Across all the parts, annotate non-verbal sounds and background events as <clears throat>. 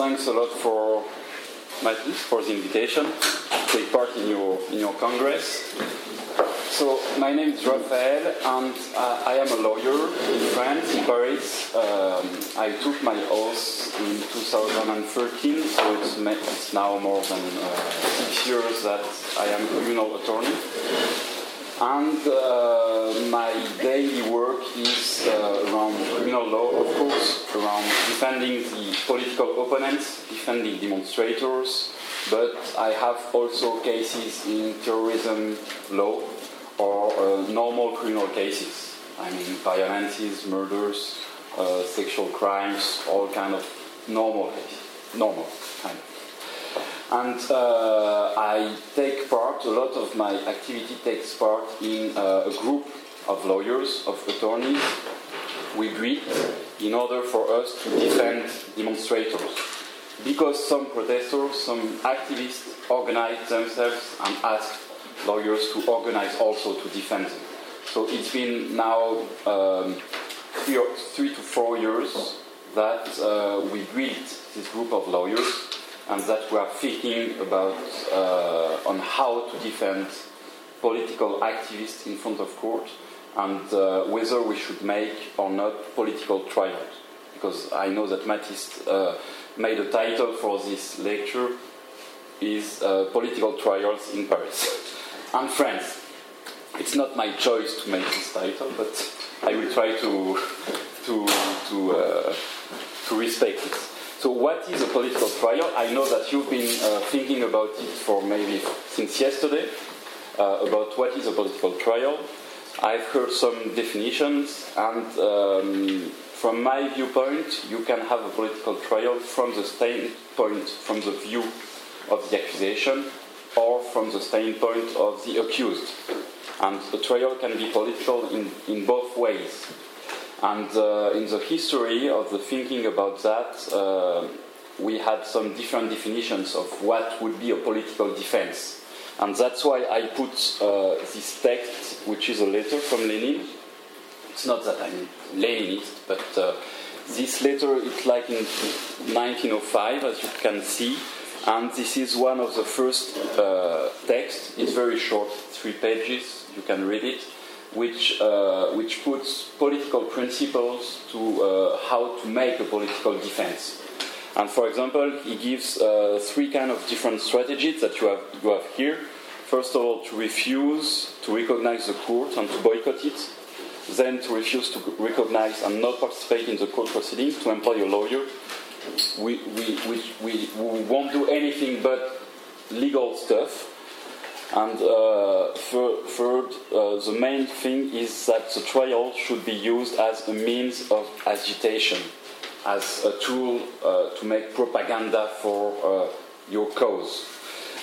thanks a lot for for the invitation to take part in your in your congress. So my name is Raphael, and uh, I am a lawyer in France, in Paris. Um, I took my oath in 2013, so it's, it's now more than uh, six years that I am a criminal attorney. And uh, my daily work is uh, around criminal law, of course, around defending the political opponents, defending demonstrators, but I have also cases in terrorism law or uh, normal criminal cases. I mean, violences, murders, uh, sexual crimes, all kind of normal cases, normal kind of. And uh, I take part, a lot of my activity takes part in uh, a group of lawyers, of attorneys. We meet in order for us to defend demonstrators. Because some protesters, some activists organize themselves and ask lawyers to organize also to defend them. So it's been now um, three, or, three, to four years that uh, we built this group of lawyers and that we are thinking about uh, on how to defend political activists in front of court and uh, whether we should make or not political trials. Because I know that Mathis uh, made a title for this lecture is uh, political trials in Paris <laughs> and France. It's not my choice to make this title, but I will try to to to, uh, to respect it. So, what is a political trial? I know that you've been uh, thinking about it for maybe since yesterday uh, about what is a political trial. I've heard some definitions, and um, from my viewpoint, you can have a political trial from the standpoint, from the view of the accusation, or from the standpoint of the accused. And a trial can be political in, in both ways. And uh, in the history of the thinking about that, uh, we had some different definitions of what would be a political defense. And that's why I put uh, this text, which is a letter from Lenin. It's not that I'm Leninist, but this letter is like in 1905, as you can see. And this is one of the first uh, texts. It's very short, three pages. You can read it which, uh, which puts political principles to uh, how to make a political defense. And for example, he gives uh, three kind of different strategies that you have, you have here. First of all, to refuse to recognize the court and to boycott it. Then to refuse to recognize and not participate in the court proceedings, to employ a lawyer. We, we, we, we, we won't do anything but legal stuff and uh, third, uh, the main thing is that the trial should be used as a means of agitation, as a tool uh, to make propaganda for uh, your cause.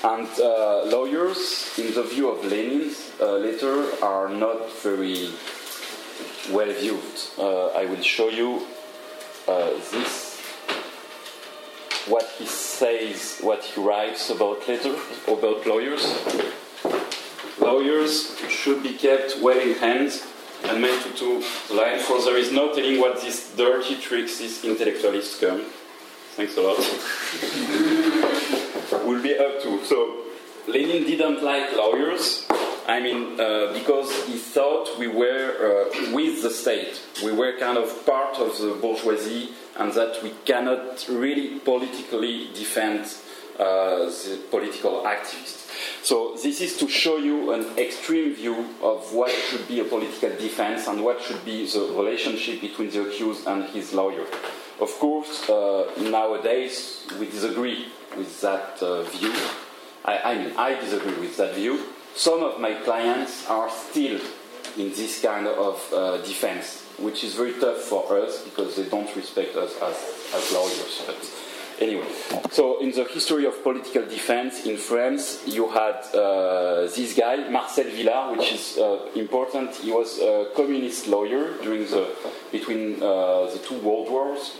And uh, lawyers, in the view of Lenin's uh, letter, are not very well viewed. I will show you this what he says, what he writes about letter, about lawyers. Lawyers should be kept well in hand and made to do the line, for there is no telling what these dirty tricks these intellectualists come. Thanks a lot. <laughs> We'll be up to. So, Lenin didn't like lawyers. I mean, uh, because he thought we were uh, with the state. We were kind of part of the bourgeoisie and that we cannot really politically defend uh, the political activists. So this is to show you an extreme view of what should be a political defense and what should be the relationship between the accused and his lawyer. Of course, uh, nowadays we disagree with that uh, view. I, I mean, I disagree with that view. Some of my clients are still in this kind of uh, defense which is very tough for us because they don't respect us as, as lawyers. But anyway, so in the history of political defense in France, you had uh, this guy, Marcel Willard, which is uh, important. He was a communist lawyer during the, between uh, the two world wars.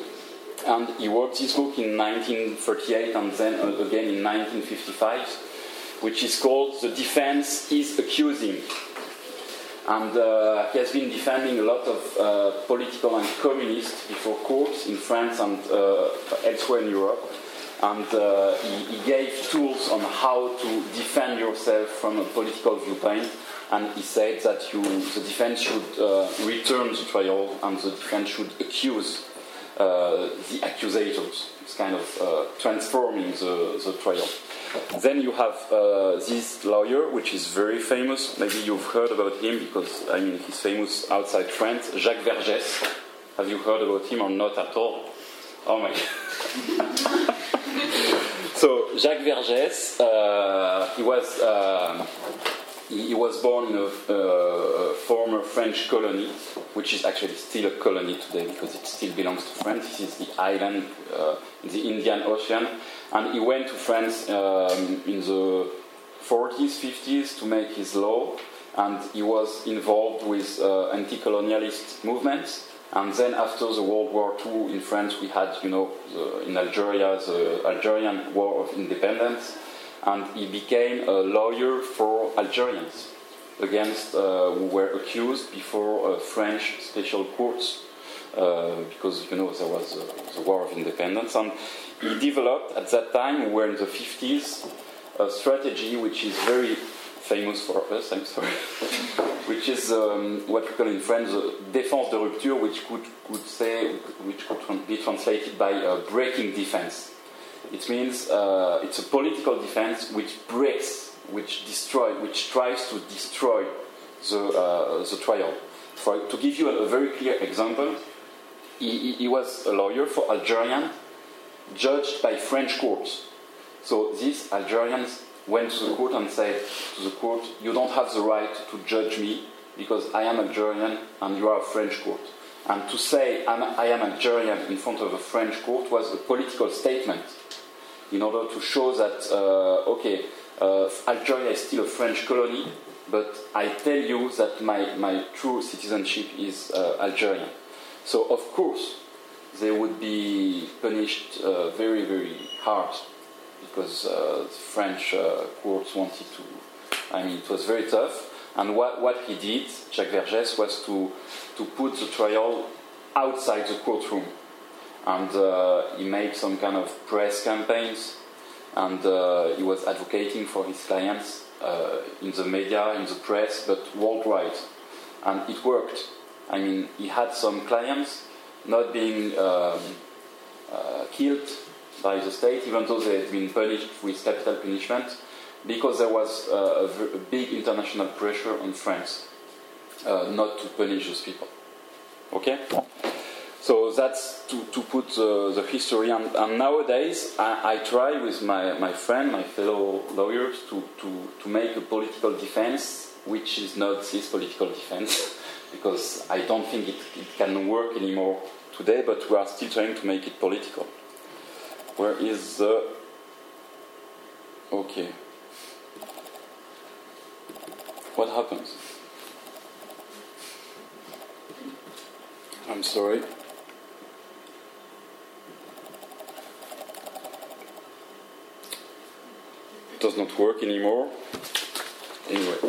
And he wrote this book in 1938 and then uh, again in 1955, which is called The Defense is Accusing and uh, he has been defending a lot of uh, political and communists before courts in France and uh, elsewhere in Europe. and uh, he, he, gave tools on how to defend yourself from a political viewpoint. And he said that you, the defense should uh, return the trial and the defense should accuse the accusators. It's kind of uh, transforming the, the trial. Then you have uh, this lawyer, which is very famous. Maybe you've heard about him because I mean he's famous outside France. Jacques Vergès. Have you heard about him or not at all? Oh my. god. <laughs> so Jacques Vergès, uh, he was uh, he, he, was born in a, uh, former French colony, which is actually still a colony today because it still belongs to France. This is the island uh, in the Indian Ocean and he went to France um, in the 40s, 50s to make his law, and he was involved with uh, anti-colonialist movements. And then after the World War II in France, we had, you know, the, in Algeria, the Algerian War of Independence, and he became a lawyer for Algerians against uh, who were accused before uh, French special courts uh, because you know there was uh, the War of Independence, and he developed at that time, we were in the 50s, a strategy which is very famous for us, I'm sorry, <laughs> which is um, what we call in French the défense de rupture, which could, could say, which could be translated by uh, breaking defense. It means uh, it's a political defense which breaks, which destroys, which tries to destroy the, uh, the trial. For, to give you a, a very clear example, he, he, he was a lawyer for Algerian judged by French courts. So these Algerians went to the court and said to the court, You don't have the right to judge me because I am Algerian and you are a French court. And to say I'm, I am Algerian in front of a French court was a political statement in order to show that, uh, okay, uh, Algeria is still a French colony, but I tell you that my, my true citizenship is uh, Algerian. So, of course, they would be punished very, very hard because the French courts wanted to. I mean, it was very tough. And what, what he did, Jacques Vergès, was to, to put the trial outside the courtroom. And uh, he made some kind of press campaigns, and uh, he was advocating for his clients uh, in the media, in the press, but worldwide. And it worked. I mean, he had some clients not being um, killed by the state, even though they had been punished with capital punishment, because there was uh, a, a, big international pressure on France uh, not to punish those people. Okay? So that's to, to put uh, the history. And, and nowadays, I, I, try with my, my friend, my fellow lawyers, to, to, to make a political defense which is not this political defense, <laughs> because I don't think it, it can work anymore today, but we are still trying to make it political. Where is the. Okay. What happens? I'm sorry. Does not work anymore. Anyway,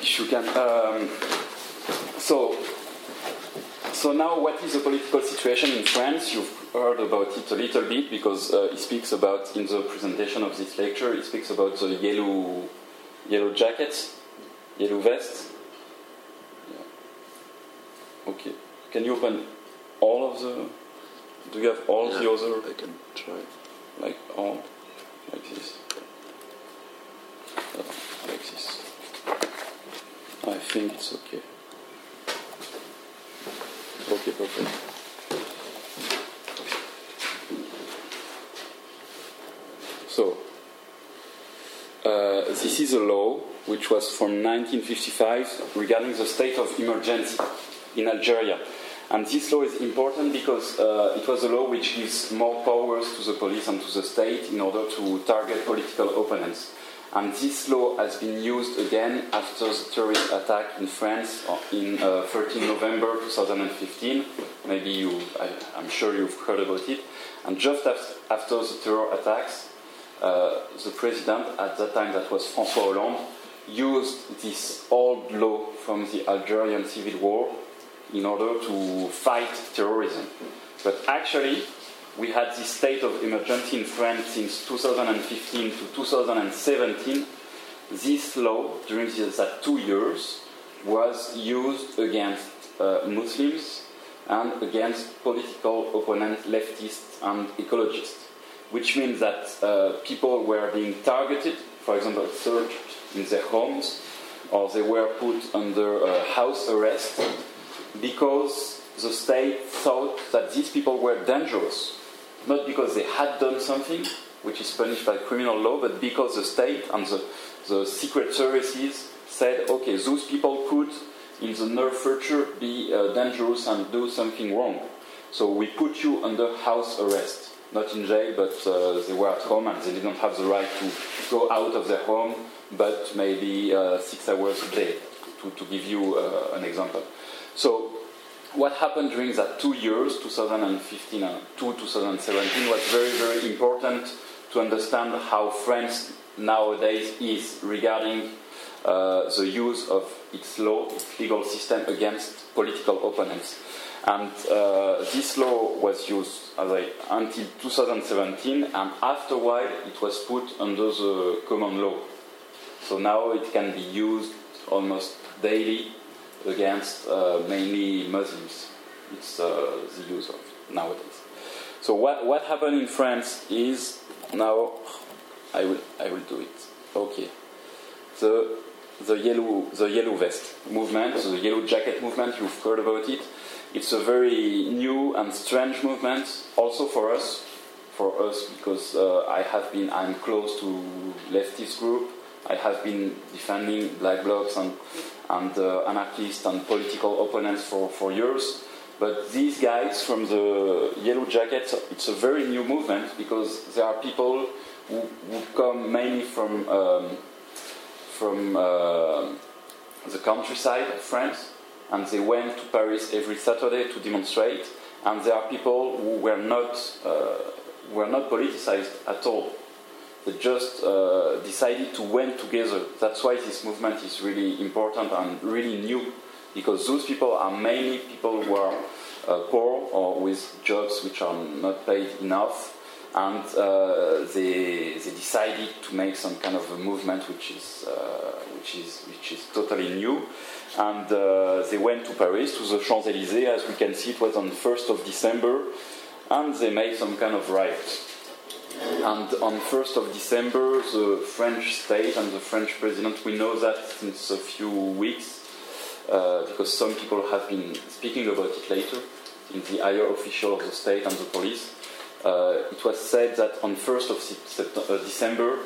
if you can. Um, so so now, what is the political situation in France? You've heard about it a little bit because uh, he speaks about in the presentation of this lecture. He speaks about the yellow, yellow jackets, yellow vests. Yeah. Okay. Can you open all of the? Do you have all yeah, the other? I can try. Like all, like this. Uh, like this. I think it's okay. Okay, perfect. So, uh, this is a law which was from 1955 regarding the state of emergency in Algeria. And this law is important because uh, it was a law which gives more powers to the police and to the state in order to target political opponents. And this law has been used again after the terrorist attack in France in uh, 13 November 2015. Maybe you, I, am sure you've heard about it. And just after the terror attacks, uh, the president at that time, that was François Hollande, used this old law from the Algerian civil war in order to fight terrorism. But actually, we had this state of emergency in France since 2015 to 2017. This law, during these, that two years, was used against uh, Muslims and against political opponents, leftists and ecologists, which means that uh, people were being targeted, for example, searched in their homes, or they were put under uh, house arrest because the state thought that these people were dangerous, not because they had done something, which is punished by criminal law, but because the state and the, the secret services said, okay, those people could, in the near future, be uh, dangerous and do something wrong. So we put you under house arrest, not in jail, but uh, they were at home and they didn't have the right to go out of their home, but maybe uh, six hours a day, to, to give you uh, an example. So what happened during that two years, 2015 and 2017, was very, very important to understand how France nowadays is regarding uh, the use of its law, its legal system against political opponents. And uh, this law was used I, until 2017, and after a while it was put under the common law. So now it can be used almost daily against uh, mainly Muslims. It's uh, the use of nowadays. So what, what happened in France is now I will I will do it. Okay. The the yellow the yellow vest movement, the yellow jacket movement. You've heard about it. It's a very new and strange movement, also for us, for us because uh, I have been I'm close to leftist group. I have been defending black blocs and and anarchists and political opponents for, for years. But these guys from the Yellow Jackets, it's a very new movement because there are people who, who come mainly from um, from uh, the countryside of France, and they went to Paris every Saturday to demonstrate. And there are people who were not uh, were not politicized at all. They just uh, decided to went together. That's why this movement is really important and really new, because those people are mainly people who are uh, poor or with jobs which are not paid enough, and uh, they, they decided to make some kind of a movement which is, uh, which is, which is totally new. And uh, they went to Paris, to the Champs Elysees, as we can see, it was on 1st of December, and they made some kind of riot. And on 1st of December, the French state and the French president, we know that since a few weeks, uh, because some people have been speaking about it later, in the higher official of the state and the police, uh, it was said that on 1st of uh, December,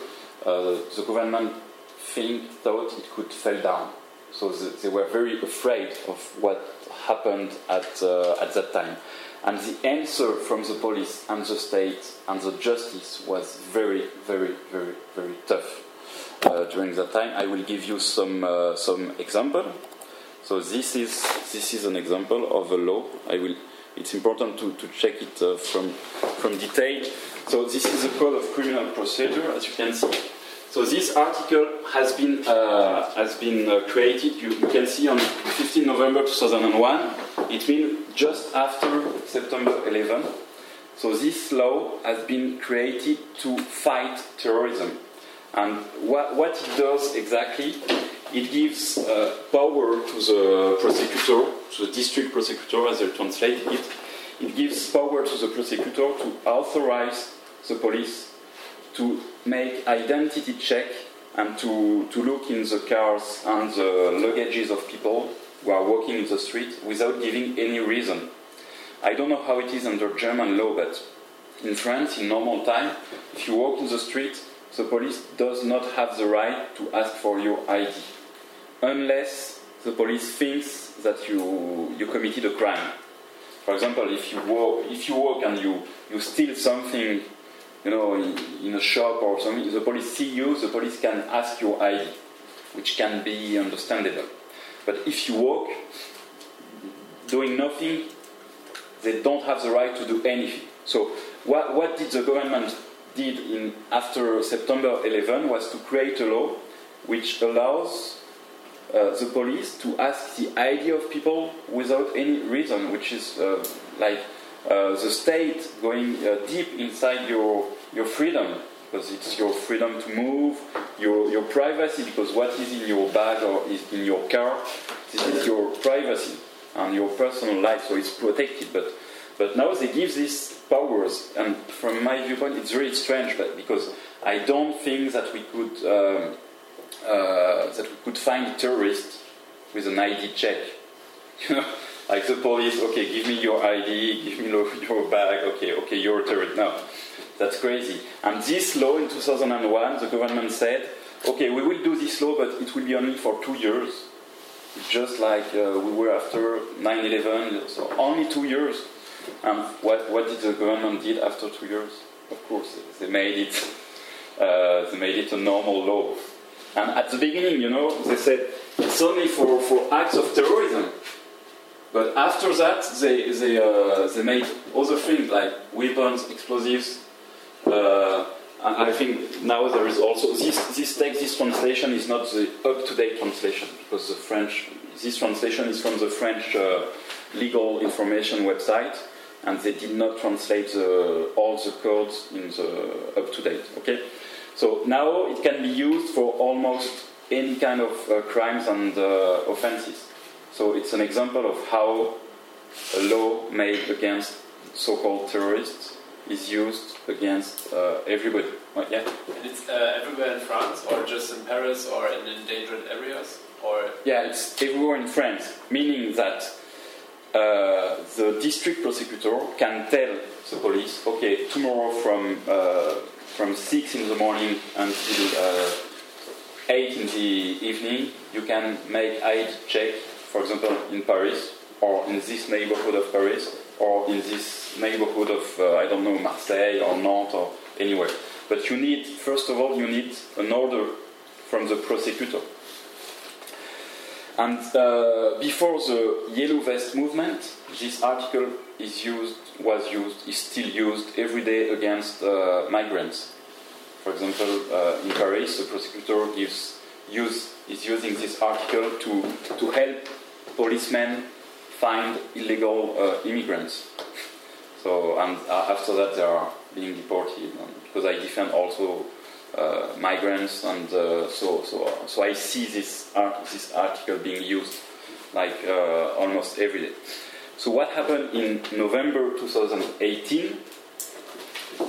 uh, the government think, thought it could fall down. So the, they were very afraid of what happened at, uh, at that time. And the answer from the police and the state and the justice was very, very, very, very tough uh, during that time. I will give you some, uh, some example. So this is, this is an example of a law. I will, it's important to, to check it uh, from, from detail. So this is the code of criminal procedure, as you can see. So this article has been uh, has been uh, created. You, you, can see on 15 November 2001. It means just after September 11. So this law has been created to fight terrorism. And what, what it does exactly, it gives uh, power to the prosecutor, to the district prosecutor, as they translate it. It gives power to the prosecutor to authorize the police to make identity check and to, to look in the cars and the luggages of people who are walking in the street without giving any reason. I don't know how it is under German law, but in France, in normal time, if you walk in the street, the police does not have the right to ask for your ID, unless the police thinks that you, you committed a crime. For example, if you walk, if you walk and you, you steal something you know, in, a shop or something, the police see you, the police can ask your ID, which can be understandable. But if you walk doing nothing, they don't have the right to do anything. So what, what did the government did in, after September 11 was to create a law which allows uh, the police to ask the ID of people without any reason, which is uh, like the state going uh, deep inside your, your freedom, because it's your freedom to move, your, your privacy, because what is in your bag or is in your car, this is your privacy and your personal life, so it's protected. But, but now they give these powers, and from my viewpoint, it's really strange, but because I don't think that we could um, uh, that we could find a terrorist with an ID check. <laughs> You know, like the police, okay, give me your ID, give me <laughs> your bag, okay, okay, you're a terrorist. No, that's crazy. And this law in 2001, the government said, okay, we will do this law, but it will be only for two years. Just like uh, we were after 9 11, so only two years. And what, what did the government did after two years? Of course, they made it, <laughs> uh, they made it a normal law. And at the beginning, you know, they said it's only for, for acts of terrorism. But after that, they, they, uh, they made other things like weapons, explosives. Uh, and I think now there is also this, this text, this translation is not the up to date translation because the French, this translation is from the French uh, legal information website and they did not translate the, all the codes in the up to date. Okay, so now it can be used for almost any kind of uh, crimes and uh, offenses. So it's an example of how a law made against so-called terrorists is used against uh, everybody. yeah. And it's uh, everywhere in France, or just in Paris, or in endangered areas, or yeah, it's everywhere in France. Meaning that uh, the district prosecutor can tell the police, okay, tomorrow from uh, from six in the morning until uh, eight in the evening, you can make ID check, for example, in Paris or in this neighborhood of Paris or in this neighborhood of uh, I don't know Marseille or Nantes or anywhere. But you need, first of all, you need an order from the prosecutor. And uh, before the Yellow Vest movement, this article is used, was used, is still used every day against uh, migrants. For example, uh, in Paris, the prosecutor gives, use, is using this article to, to help policemen find illegal uh, immigrants. So, uh, after that, they are being deported. because I defend also uh, migrants, and uh, so so so I see this art, this article being used like uh, almost every day. So what happened in November 2018?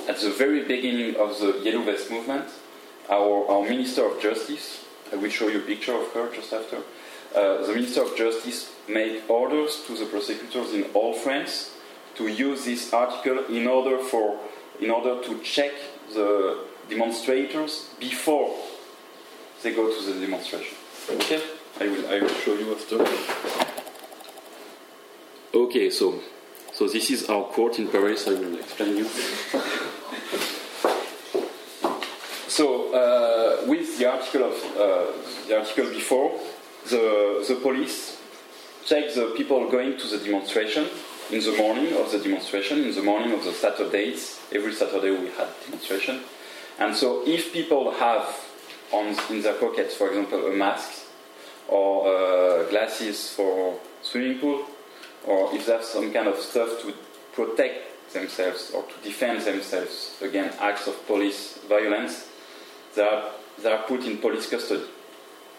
At the very beginning of the Yellow Vest movement, our, our Minister of Justice, I will show you a picture of her just after. Uh, the Minister of Justice made orders to the prosecutors in all France to use this article in order for in order to check the demonstrators before they go to the demonstration. Okay, I will, I will show you after. Okay, so so this is our court in Paris. I will explain you. so uh, with the article of uh, the article before, the the police check the people going to the demonstration in the morning of the demonstration, in the morning of the Saturdays. Every Saturday we had demonstration and so, if people have on, in their pockets, for example, a mask or uh, glasses for swimming pool, or if they have some kind of stuff to protect themselves or to defend themselves against acts of police violence, they are, they are put in police custody.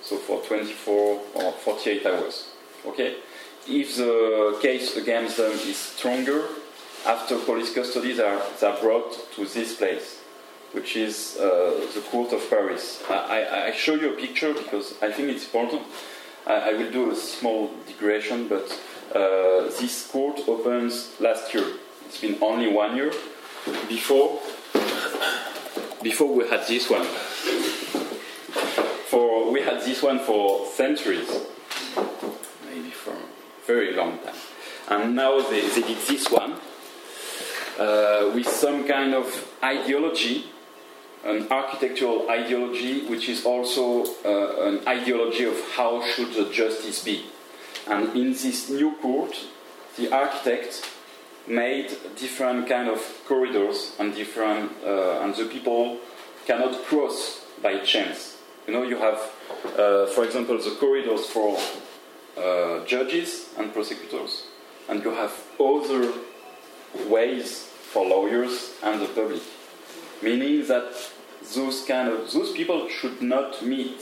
So for 24 or 48 hours. Okay? If the case against them is stronger, after police custody, they are, they are brought to this place which is uh, the court of Paris. I, I, show you a picture because I think it's important. I, I will do a small digression, but uh, this court opens last year. It's been only one year. Before, <coughs> before we had this one. For we had this one for centuries, maybe for a very long time, and now they, they did this one uh, with some kind of ideology an architectural ideology which is also uh, an ideology of how should the justice be. And in this new court, the architect made different kind of corridors and different, uh, and the people cannot cross by chance. You know, you have, uh, for example, the corridors for uh, judges and prosecutors, and you have other ways for lawyers and the public, meaning that those kind of those people should not meet.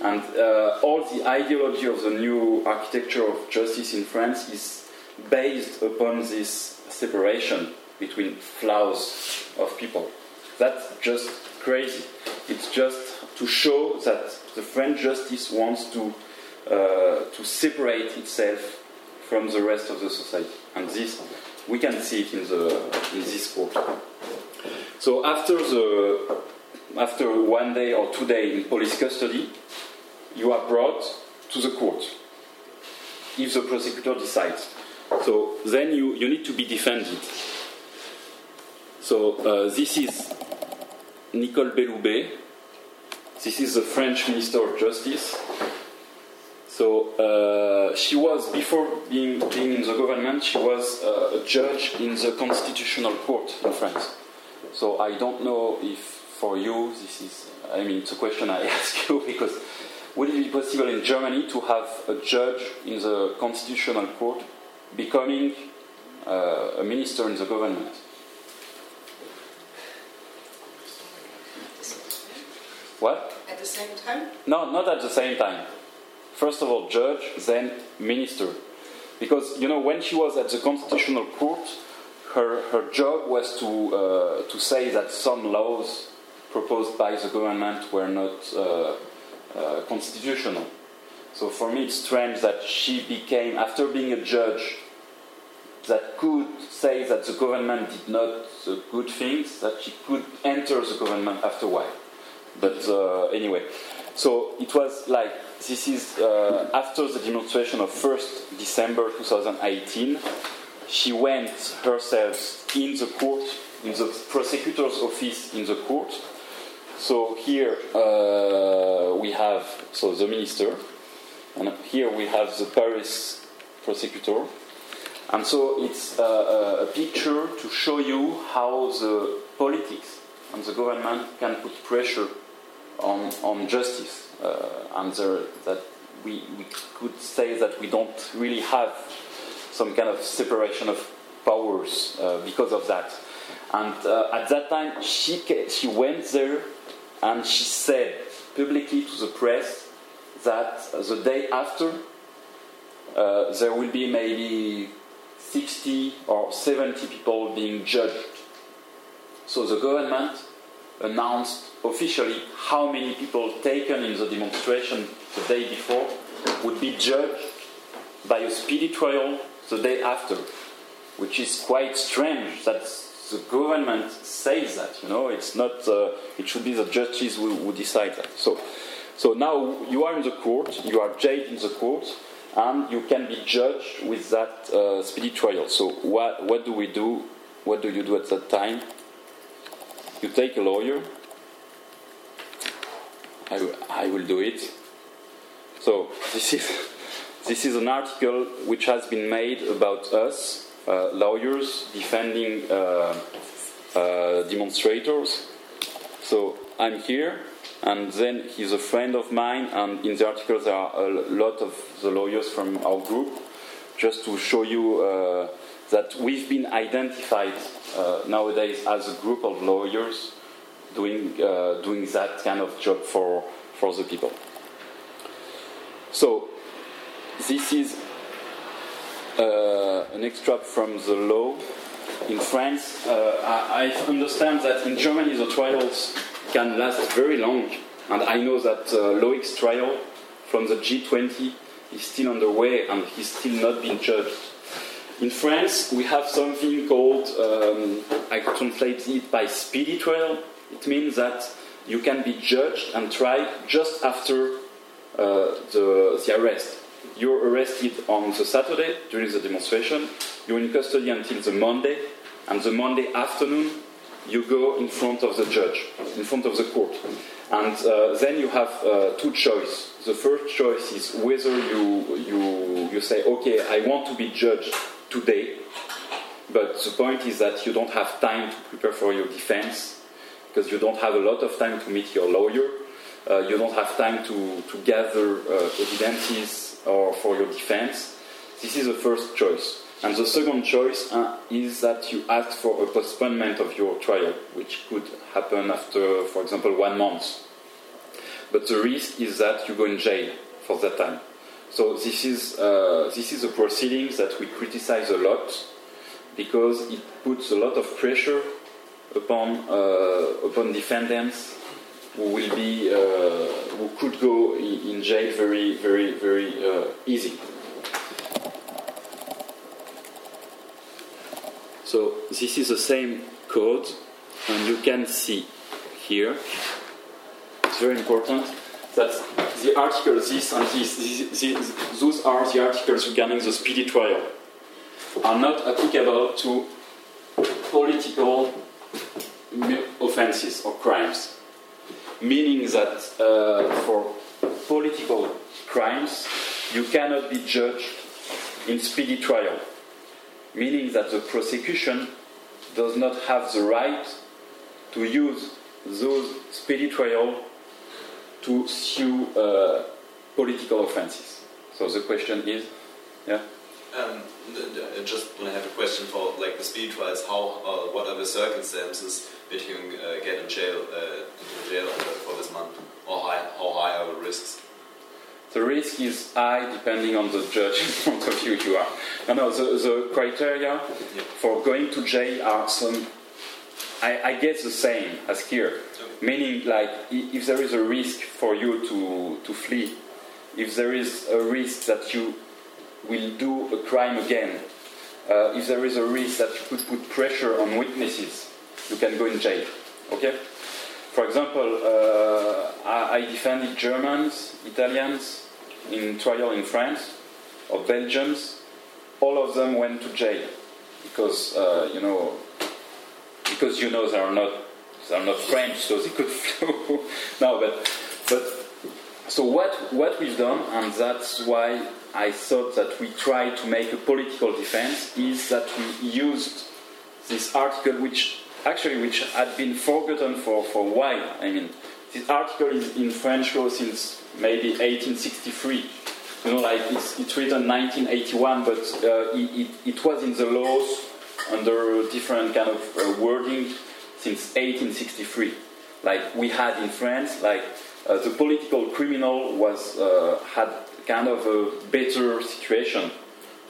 And uh, all the ideology of the new architecture of justice in France is based upon this separation between flows of people. That's just crazy. It's just to show that the French justice wants to uh, to separate itself from the rest of the society, and this we can see it in the in this court. So after the after one day or two days in police custody, you are brought to the court if the prosecutor decides. So then you, you need to be defended. So uh, this is Nicole Belloubet. This is the French Minister of Justice. So uh, she was, before being, being in the government, she was uh, a judge in the Constitutional Court in France. So I don't know if for you this is, I mean, it's a question I <laughs> ask you because would it be possible in Germany to have a judge in the Constitutional Court becoming uh, a minister in the government? What? At the same time? No, not at the same time. First of all, judge, then minister. Because, you know, when she was at the Constitutional Court, her, her job was to, uh, to say that some laws proposed by the government were not uh, uh, constitutional. So for me, it's strange that she became, after being a judge, that could say that the government did not good things, that she could enter the government after a while. But uh, anyway, so it was like this is uh, after the demonstration of 1st December 2018. She went herself in the court, in the prosecutor's office in the court. So here uh, we have so the minister, and here we have the Paris prosecutor. And so it's uh, a picture to show you how the politics and the government can put pressure on, on justice. Uh, and there, that we, we could say that we don't really have some kind of separation of powers uh, because of that. And uh, at that time, she, she went there and she said publicly to the press that the day after, uh, there will be maybe 60 or 70 people being judged. So the government announced officially how many people taken in the demonstration the day before would be judged by a speedy trial the day after, which is quite strange that the government says that. You know, it's not. Uh, it should be the judges who, who decide that. So, so now you are in the court. You are jailed in the court, and you can be judged with that uh, speedy trial. So what what do we do? What do you do at that time? You take a lawyer. I, will- I will do it. So <laughs> this is this is an article which has been made about us, uh, lawyers defending uh, uh, demonstrators. So I'm here, and then he's a friend of mine, and in the article there are a lot of the lawyers from our group, just to show you uh, that we've been identified uh, nowadays as a group of lawyers doing uh, doing that kind of job for for the people. So this is uh, an extract from the law in France. Uh, I, I understand that in Germany the trials can last very long, and I know that uh, Loic's trial from the G20 is still underway and he's still not been judged. In France, we have something called, um, I translate it by speedy trial. It means that you can be judged and tried just after uh, the, the arrest. You're arrested on the Saturday during the demonstration, you're in custody until the Monday, and the Monday afternoon you go in front of the judge, in front of the court. And uh, then you have uh, two choices. The first choice is whether you, you, you say, okay, I want to be judged today, but the point is that you don't have time to prepare for your defense because you don't have a lot of time to meet your lawyer. Uh, you don't have time to, to gather uh, evidences or for your defense. This is the first choice. And the second choice uh, is that you ask for a postponement of your trial, which could happen after, for example, one month. But the risk is that you go in jail for that time. So this is uh, this is a proceeding that we criticize a lot because it puts a lot of pressure upon uh, upon defendants who will be uh, who could go in jail very very very uh, easy. So this is the same code, and you can see here. It's very important that the articles, this and this, this, this, those are the articles regarding the speedy trial, are not applicable to political offenses or crimes. Meaning that uh, for political crimes, you cannot be judged in speedy trial. Meaning that the prosecution does not have the right to use those speedy trial to sue uh, political offenses. So the question is, yeah. Um, just want to have a question for like the speed trials. How, uh, what are the circumstances that you uh, get in jail, uh, into jail for this month, or high, how high are the risks? The risk is high depending on the judge <laughs> in front of you you are. No, no, the, the criteria yeah. for going to jail are some, I, I guess the same as here. Meaning, like, if there is a risk for you to, to flee, if there is a risk that you will do a crime again, uh, if there is a risk that you could put pressure on witnesses, you can go in jail. Okay? For example, uh, I, I, defended Germans, Italians in trial in France, or Belgians. All of them went to jail because uh, you know because you know they are not they're not French, so they could <laughs> flow. no, but but so what what we've done, and that's why I thought that we tried to make a political defense, is that we used this article, which actually which had been forgotten for, for a while. I mean, this article is in French law since maybe 1863. You know, like it's, it's written 1981, but uh, it, it, it, was in the laws under different kind of uh, wording since 1863. Like we had in France, like uh, the political criminal was uh, had kind of a better situation.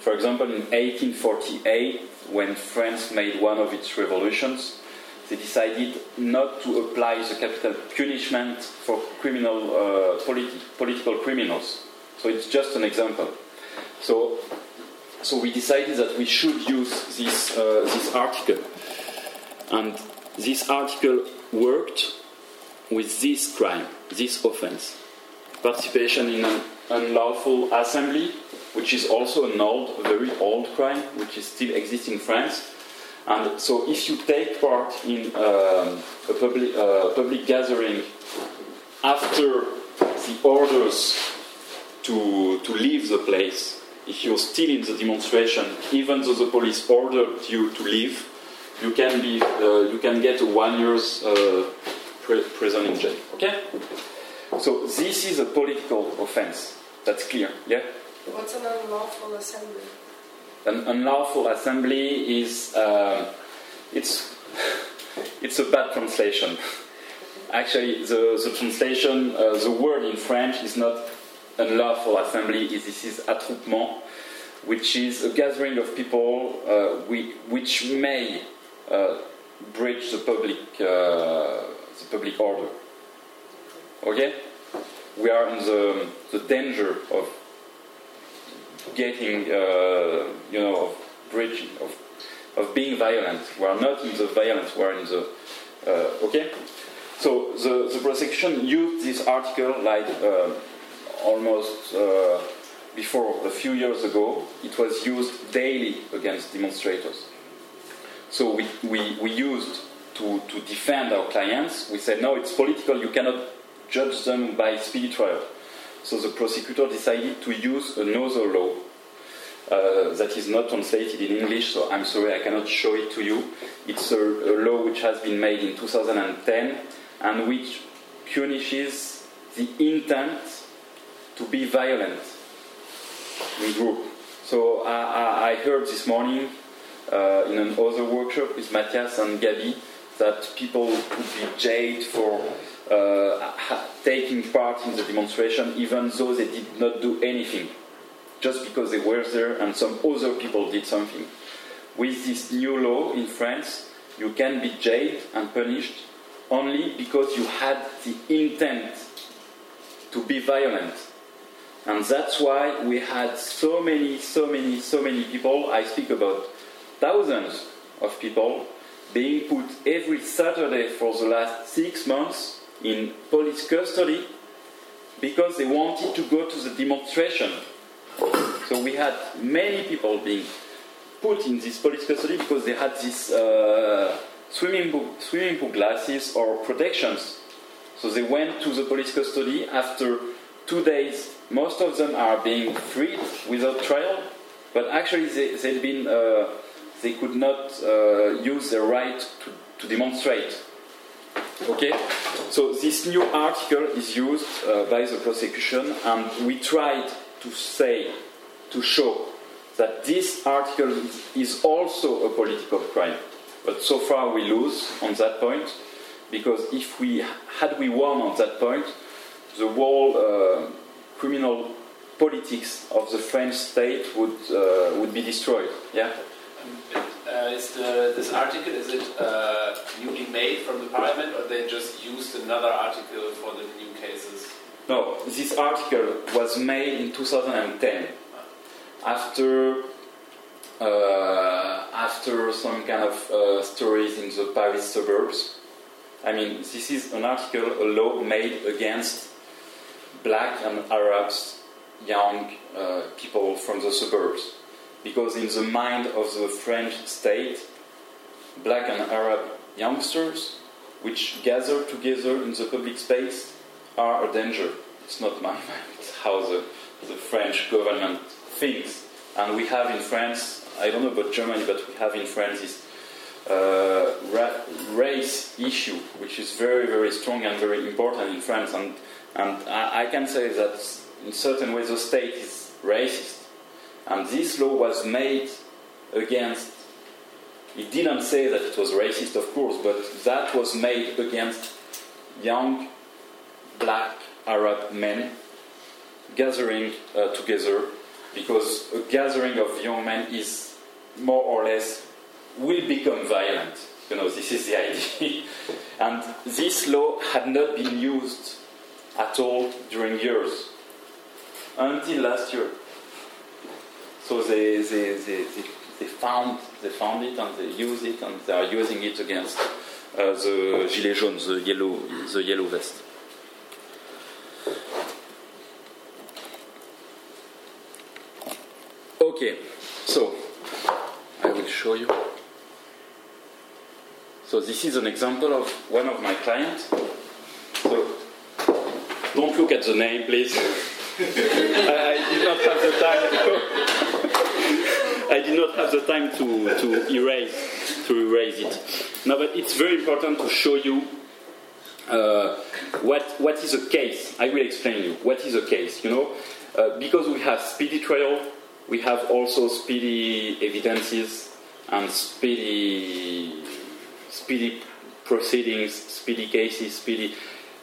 For example, in 1848, when France made one of its revolutions, they decided not to apply the capital punishment for criminal uh, politi political criminals. So it's just an example. So, so we decided that we should use this uh, this article, and this article worked with this crime, this offense. Participation in an unlawful assembly, which is also an old, very old crime, which is still exists in France. And so, if you take part in um, a public, uh, public gathering after the orders to, to leave the place, if you're still in the demonstration, even though the police ordered you to leave, you can be uh, you can get one year's uh, prison in jail. Okay. So this is a political offense. That's clear. Yeah. What's an unlawful assembly? An unlawful assembly is uh, it's <laughs> it's a bad translation. Actually, the, the translation, uh, the word in French is not unlawful assembly. This is attroupement, which is a gathering of people uh, we, which may uh, breach the public uh, the public order. Okay, we are in the the danger of getting uh, you know of breaching of of being violent. We are not in the violence. We are in the okay. So the, the prosecution used this article like almost uh, before a few years ago, it was used daily against demonstrators. So we, we, we used to, to defend our clients, we said, no, it's political, you cannot judge them by speedy trial. So the prosecutor decided to use another law uh, that is not translated in English, so I'm sorry I cannot show it to you. It's a, a law which has been made in 2010 and which punishes the intent to be violent in group. So I, I, heard this morning uh, in another workshop with Matthias and Gabi that people could be jailed for Uh, taking part in the demonstration even though they did not do anything, just because they were there and some other people did something. With this new law in France, you can be jailed and punished only because you had the intent to be violent. And that's why we had so many, so many, so many people. I speak about thousands of people being put every Saturday for the last six months in police custody because they wanted to go to the demonstration. So we had many people being put in this police custody because they had these uh, swimming, pool, swimming pool glasses or protections. So they went to the police custody after two days. Most of them are being freed without trial, but actually they, they've been, uh, they could not uh, use their right to, to demonstrate. Okay, so this new article is used uh, by the prosecution, and we tried to say, to show that this article is also a political crime. But so far we lose on that point, because if we had we won on that point, the whole uh, criminal politics of the French state would uh, would be destroyed. Yeah. Uh, is the, this article is it uh, newly made from the parliament, or they just used another article for the new cases? No, this article was made in 2010 after uh, after some kind of uh, stories in the Paris suburbs. I mean, this is an article, a law made against black and Arabs, young uh, people from the suburbs. Because in the mind of the French state, black and Arab youngsters, which gather together in the public space, are a danger. It's not my <laughs> mind, it's how the, the French government thinks. And we have in France, I don't know about Germany, but we have in France this uh, ra- race issue, which is very, very strong and very important in France. And, and I, I can say that in certain ways the state is racist. And this law was made against, it didn't say that it was racist, of course, but that was made against young black Arab men gathering uh, together because a gathering of young men is more or less will become violent. You know, this is the <laughs> idea. and this law had not been used at all during years until last year. So they, they, they, they, found, they found it and they use it and they are using it against uh, the gilets jaunes, the yellow, the yellow vest. Okay, so I will show you. So this is an example of one of my clients. So don't look at the name, please. I, did not have the time. <laughs> I did not have the time to, to erase to erase it. No, but it's very important to show you uh, what what is a case. I will explain you what is a case. You know, uh, because we have speedy trial, we have also speedy evidences and speedy speedy proceedings, speedy cases, speedy.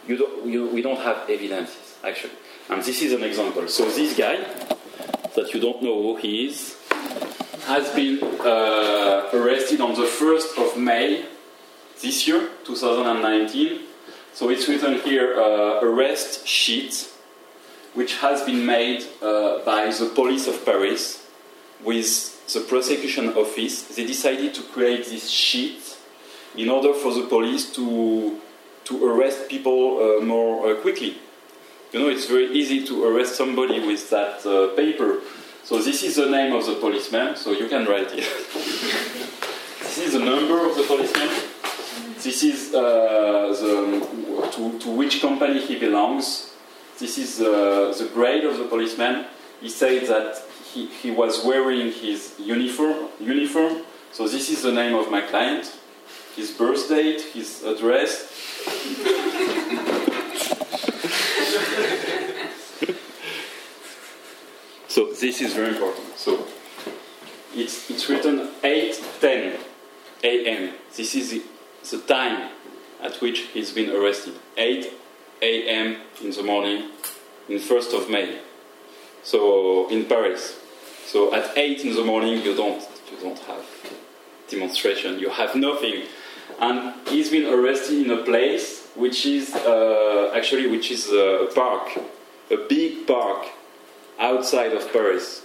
You don't, you, we don't have evidences actually, and this is an example. So this guy that you don't know who he is has been uh, arrested on the 1st of May this year, 2019. So it's written here uh, arrest sheet, which has been made uh, by the police of Paris with the prosecution office. They decided to create this sheet in order for the police to, to arrest people uh, more uh, quickly. You know, it's very easy to arrest somebody with that uh, paper so this is the name of the policeman, so you can write it. <laughs> this is the number of the policeman. This is uh, the, to, to which company he belongs. This is uh, the grade of the policeman. He said that he, he was wearing his uniform, uniform. So this is the name of my client, his birth date, his address. <laughs> So this is very important. So it's, it's written 8:10 a.m. This is the, the time at which he's been arrested. 8 a.m. in the morning, in 1st of May. So in Paris. So at 8 in the morning, you don't you don't have demonstration. You have nothing. And he's been arrested in a place which is uh, actually which is a park, a big park outside of Paris.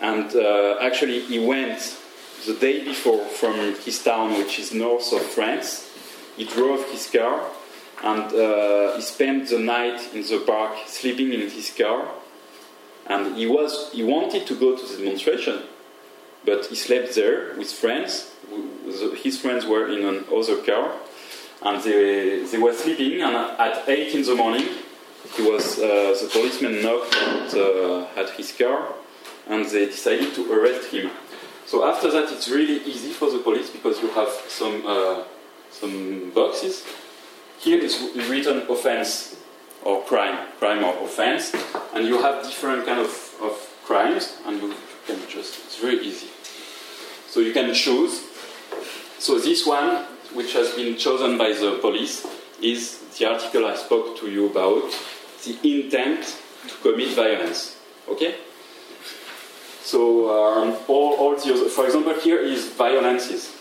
And uh, actually, he went the day before from his town, which is north of France. He drove his car and uh, he spent the night in the park sleeping in his car. And he was he wanted to go to the demonstration, but he slept there with friends. His friends were in another car, and they, they were sleeping. And at eight in the morning, he was uh, the policeman knocked at, uh, at his car, and they decided to arrest him. So after that, it's really easy for the police because you have some uh, some boxes. Here is written offense or crime, crime or offense, and you have different kind of, of crimes, and you can just it's very easy. So you can choose. So this one, which has been chosen by the police, is the article I spoke to you about, the intent to commit violence. Okay. So um, all, all the other, for example, here is violences.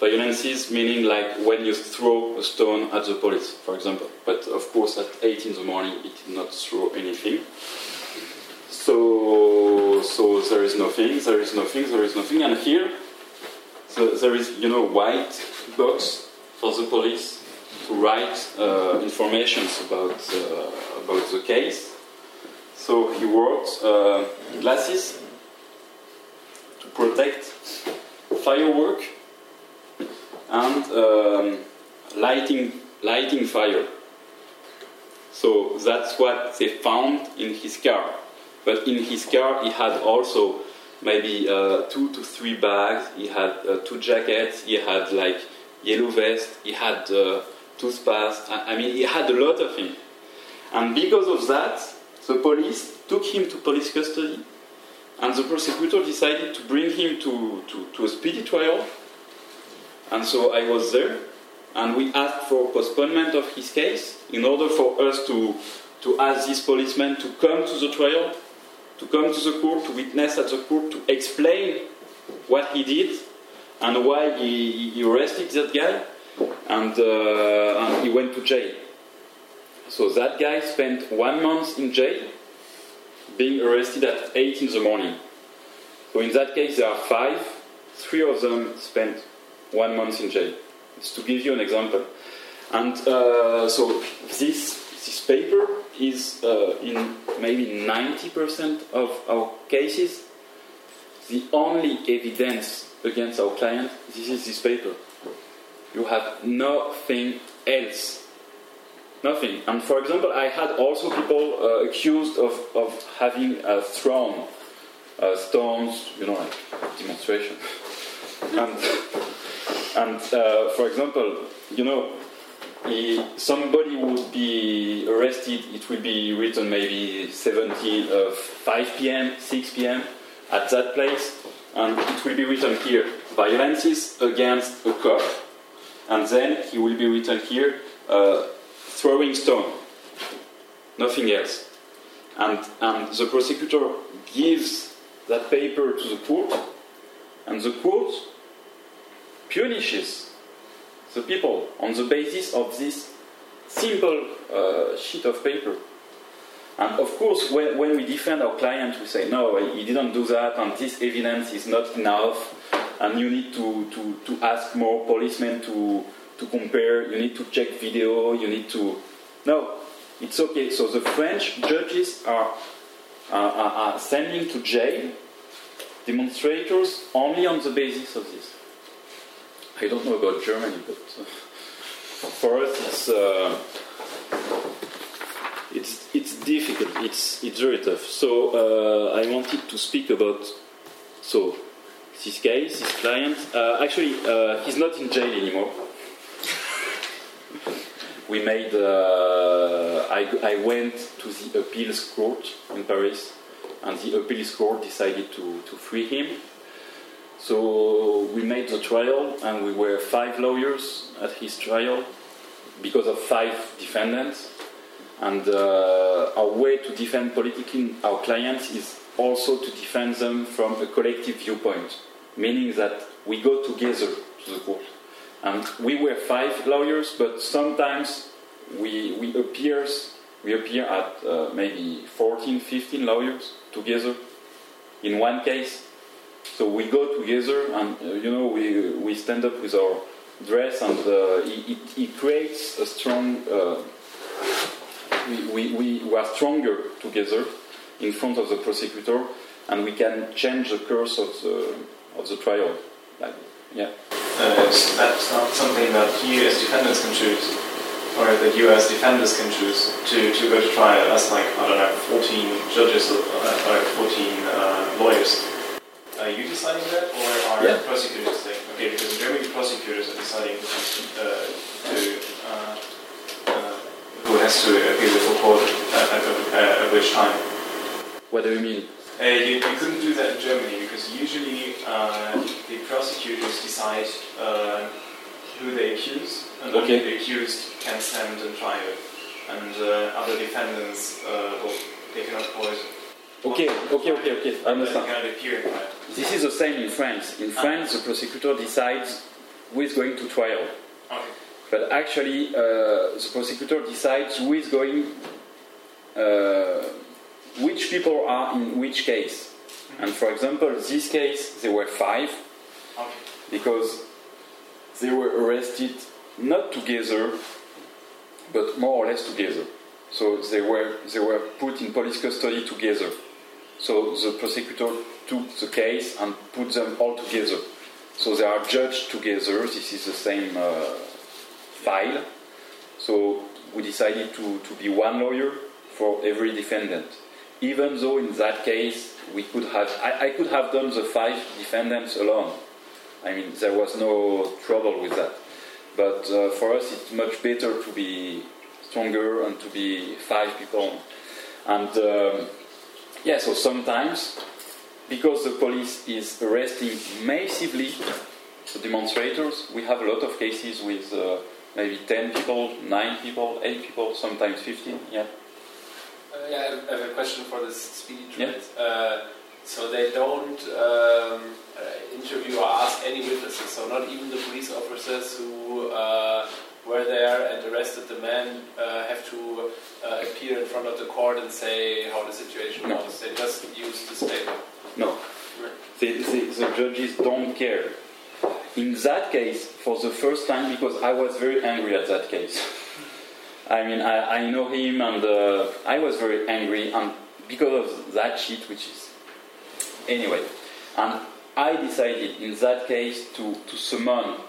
Violences meaning like when you throw a stone at the police, for example. But of course, at 8 in the morning, it did not throw anything. So, so there is nothing, there is nothing, there is nothing. And here, so there is, you know, white box for the police to write uh, information about, uh, about the case. So he wrote uh, glasses to protect firework and um, lighting, lighting fire. So that's what they found in his car. But in his car, he had also maybe uh, two to three bags. He had uh, two jackets. He had like yellow vest. He had uh, toothpaste. I mean, he had a lot of things. And because of that, the police took him to police custody, and the prosecutor decided to bring him to, to, to a speedy trial. And so I was there, and we asked for postponement of his case in order for us to, to ask this policeman to come to the trial, to come to the court, to witness at the court, to explain what he did and why he, he arrested that guy, and, uh, and he went to jail. So that guy spent one month in jail, being arrested at 8 in the morning. So in that case, there are five. Three of them spent one month in jail. It's to give you an example. And uh, so this, this paper is uh, in maybe 90% of our cases the only evidence against our client. This is this paper. You have nothing else. Nothing. And for example, I had also people uh, accused of, of having uh, thrown uh, stones, you know, like demonstration. <laughs> and and uh, for example, you know, somebody would be arrested, it will be written maybe 17, uh, 5 p.m., 6 p.m. at that place, and it will be written here, violences against a cop, and then he will be written here, uh, throwing stone, nothing else. And, and the prosecutor gives that paper to the court, and the court punishes the people on the basis of this simple uh, sheet of paper. And of course, when, when, we defend our client, we say, no, he didn't do that, and this evidence is not enough, and you need to, to, to ask more policemen to, to compare, you need to check video, you need to. No, it's okay. So the French judges are, are, are sending to jail demonstrators only on the basis of this. I don't know about Germany, but <laughs> for us it's uh, it's it's difficult. It's it's very tough. So uh, I wanted to speak about so this case, this client. Uh, actually, uh, he's not in jail anymore. We made. Uh, I I went to the appeals court in Paris, and the appeals court decided to to free him. So we made the trial, and we were five lawyers at his trial because of five defendants. And uh, our way to defend politically our clients is also to defend them from a collective viewpoint, meaning that we go together to the court. And we were five lawyers, but sometimes we, we appears we appear at uh, maybe 14, 15 lawyers together in one case. So we go together, and uh, you know we we stand up with our dress, and uh, it, it, creates a strong. Uh, we, we, we are stronger together in front of the prosecutor, and we can change the course of the of the trial. Like, yeah. Uh, that's not something that you as defendants can choose or that you as defenders can choose to, to go to trial as like, I don't know, 14 judges or, uh, or 14 uh, lawyers. Are you deciding that or are yeah. prosecutors deciding? Okay, because in Germany prosecutors are deciding uh, to, uh, uh, who has to appear before court at, at, at, which time. What do you mean? Uh, you, you, couldn't do that in Germany because usually the prosecutors decide who they accuse, and okay. only the accused can stand and trial, and uh, other defendants, uh, well, they cannot. Okay, okay, okay, okay. I understand. This is the same in France. In ah. France, the prosecutor decides who is going to trial. Okay. But actually, uh, the prosecutor decides who is going, uh, which people are in which case. And for example, this case, there were five, because they were arrested not together, but more or less together. So they were, they were put in police custody together. So the prosecutor took the case and put them all together. So they are judged together. This is the same uh, file. So we decided to, to be one lawyer for every defendant. Even though in that case we could have, I, I could have done the five defendants alone. I mean, there was no trouble with that. But uh, for us, it's much better to be stronger and to be five people. And um, yeah, so sometimes, because the police is arresting massively the demonstrators, we have a lot of cases with uh, maybe 10 people, 9 people, 8 people, sometimes 15. Yeah. Yeah, I have a question for this speech. Yeah. Uh, so they don't um, uh, interview or ask any witnesses. So not even the police officers who uh, were there and arrested the man uh, have to uh, appear in front of the court and say how the situation no. was. They just use the statement. No, the, the, the judges don't care. In that case, for the first time, because I was very angry at that case. <laughs> I mean, I, I know him, and uh, I was very angry, and because of that shit, which is Anyway, and I decided in that case to, to summon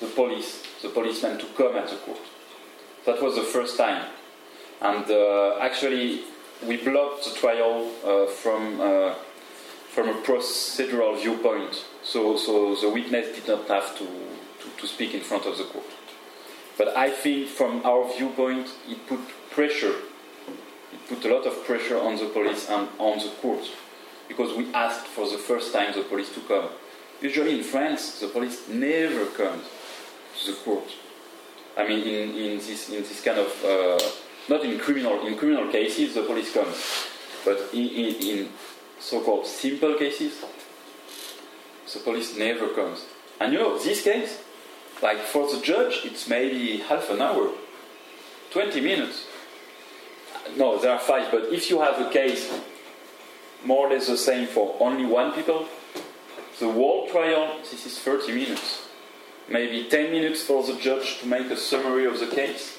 the police, the policeman to come at the court. That was the first time. And uh, actually, we blocked the trial uh, from, uh, from a procedural viewpoint. So, so the witness did not have to, to, to speak in front of the court. But I think from our viewpoint, it put pressure, it put a lot of pressure on the police and on the court because we asked for the first time the police to come. Usually in France, the police never comes to the court. I mean, in, in, this, in this kind of, uh, not in criminal, in criminal cases, the police comes. But in, in, in so-called simple cases, the police never comes. And you know, this case, like for the judge, it's maybe half an hour, 20 minutes. No, there are five, but if you have a case more or less the same for only one people. The whole trial, this is 30 minutes. Maybe 10 minutes for the judge to make a summary of the case.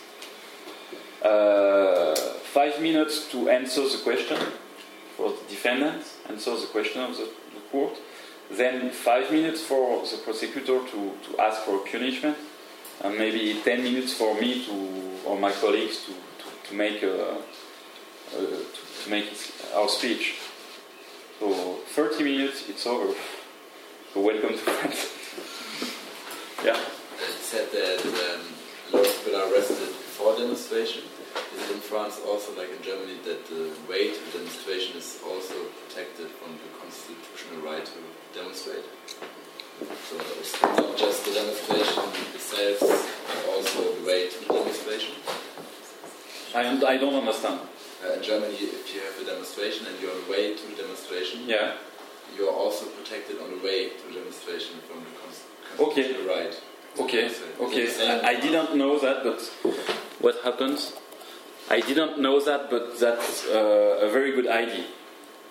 Uh, 5 minutes to answer the question for the defendant, answer the question of the, the court. Then 5 minutes for the prosecutor to, to ask for a punishment. And maybe 10 minutes for me to, or my colleagues to, to, to make, a, uh, to, to make our speech. So 30 minutes, it's over. So welcome to France. <laughs> yeah. It said that um, a lot of people are arrested before demonstration. In France also like in Germany that the way to demonstration is also protected from the constitutional right to demonstrate? So it's not just the demonstration itself, but also the way to the demonstration. I, I don't understand. Uh, in Germany, if you have a demonstration and you're on the way to the demonstration, Yeah. you are also protected on the way to the demonstration from the cons- Okay. constitutional right. Okay, okay. I, I didn't know that, but what happens? I didn't know that, but that's uh, a very good idea.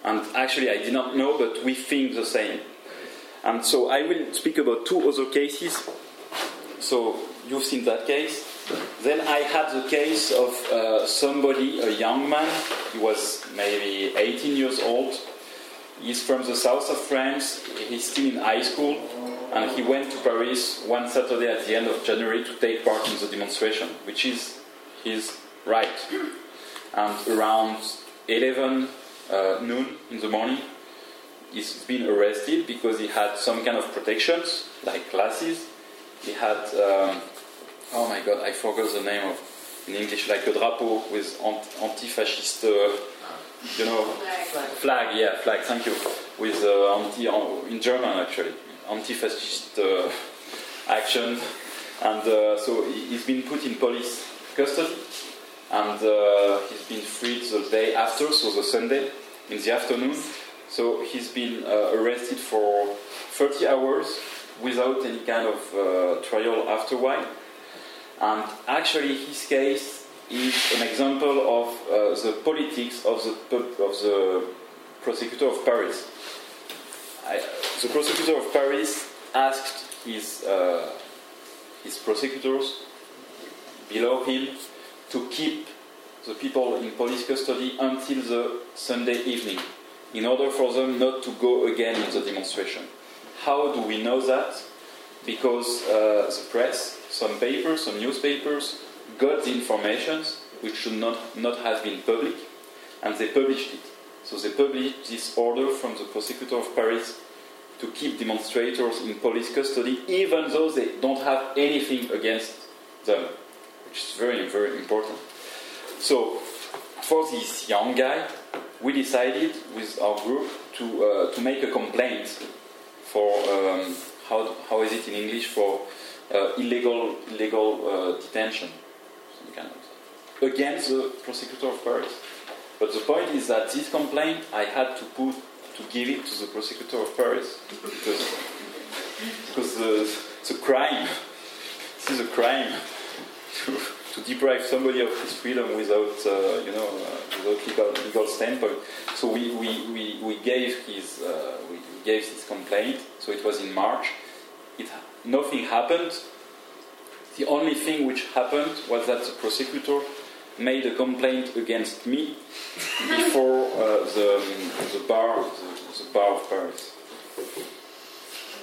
And actually, I did not know, but we think the same. And so I will speak about two other cases. So you've seen that case. Then I had the case of uh, somebody, a young man. He was maybe 18 years old. He's from the south of France. He's still in high school, and he went to Paris one Saturday at the end of January to take part in the demonstration, which is his right. And around 11 uh, noon in the morning, he's been arrested because he had some kind of protections, like glasses. He had, um, oh my god, I forgot the name of in English, like a drapeau with anti-fascist, uh, you know, flag. Yeah, flag. Thank you. With uh, anti in German actually, anti-fascist uh, action, and uh, so he's been put in police custody, and uh, he's been freed the day after, so the Sunday in the afternoon. So he's been uh, arrested for 30 hours without any kind of uh, trial after while. And actually, his case is an example of uh, the politics of the, of the prosecutor of Paris. I, the prosecutor of Paris asked his, uh, his prosecutors below him to keep the people in police custody until the Sunday evening in order for them not to go again in the demonstration. How do we know that? Because uh, the press, some papers, some newspapers, got the information which should not, not have been public, and they published it. So they published this order from the prosecutor of Paris to keep demonstrators in police custody, even though they don't have anything against them, which is very, very important. So, for this young guy, we decided with our group to, uh, to make a complaint for um, how, how is it in English for uh, illegal illegal uh, detention kind of- against the prosecutor of Paris. But the point is that this complaint I had to put to give it to the prosecutor of Paris because because the, the crime this is a crime to, to deprive somebody of his freedom without uh, you know uh, without legal, legal standpoint. So we, we, we, we gave his uh, we, we gave his complaint. So it was in March. It nothing happened. The only thing which happened was that the prosecutor made a complaint against me <laughs> before uh, the, the bar the, the bar of Paris.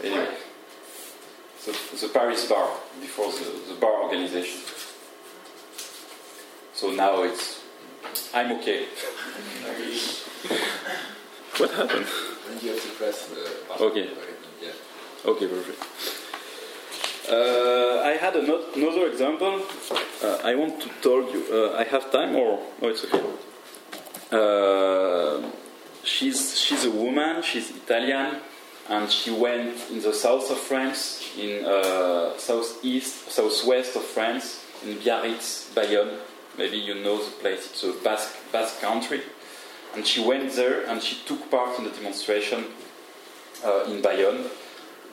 Anyway, the, the Paris bar before the, the bar organization. So now it's I'm okay. what happened? And you have to press the button. Okay. Yeah. Okay, perfect. Uh, I had another example. Uh, I want to tell you. Uh, I have time, or no? It's okay. Uh, she's she's a woman. She's Italian, and she went in the south of France, in uh, southeast, southwest of France, in Biarritz, Bayonne. Maybe you know the place. It's a Basque Basque country, and she went there and she took part in the demonstration uh, in Bayonne.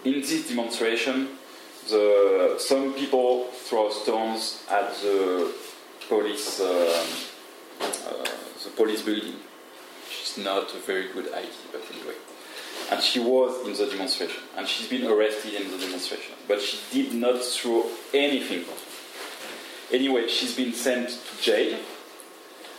In this demonstration, the, some people throw stones at the police, um, uh, the police building, which is not a very good idea, but anyway. And she was in the demonstration, and she's been arrested in the demonstration, but she did not throw anything. Anyway, she's been sent to jail,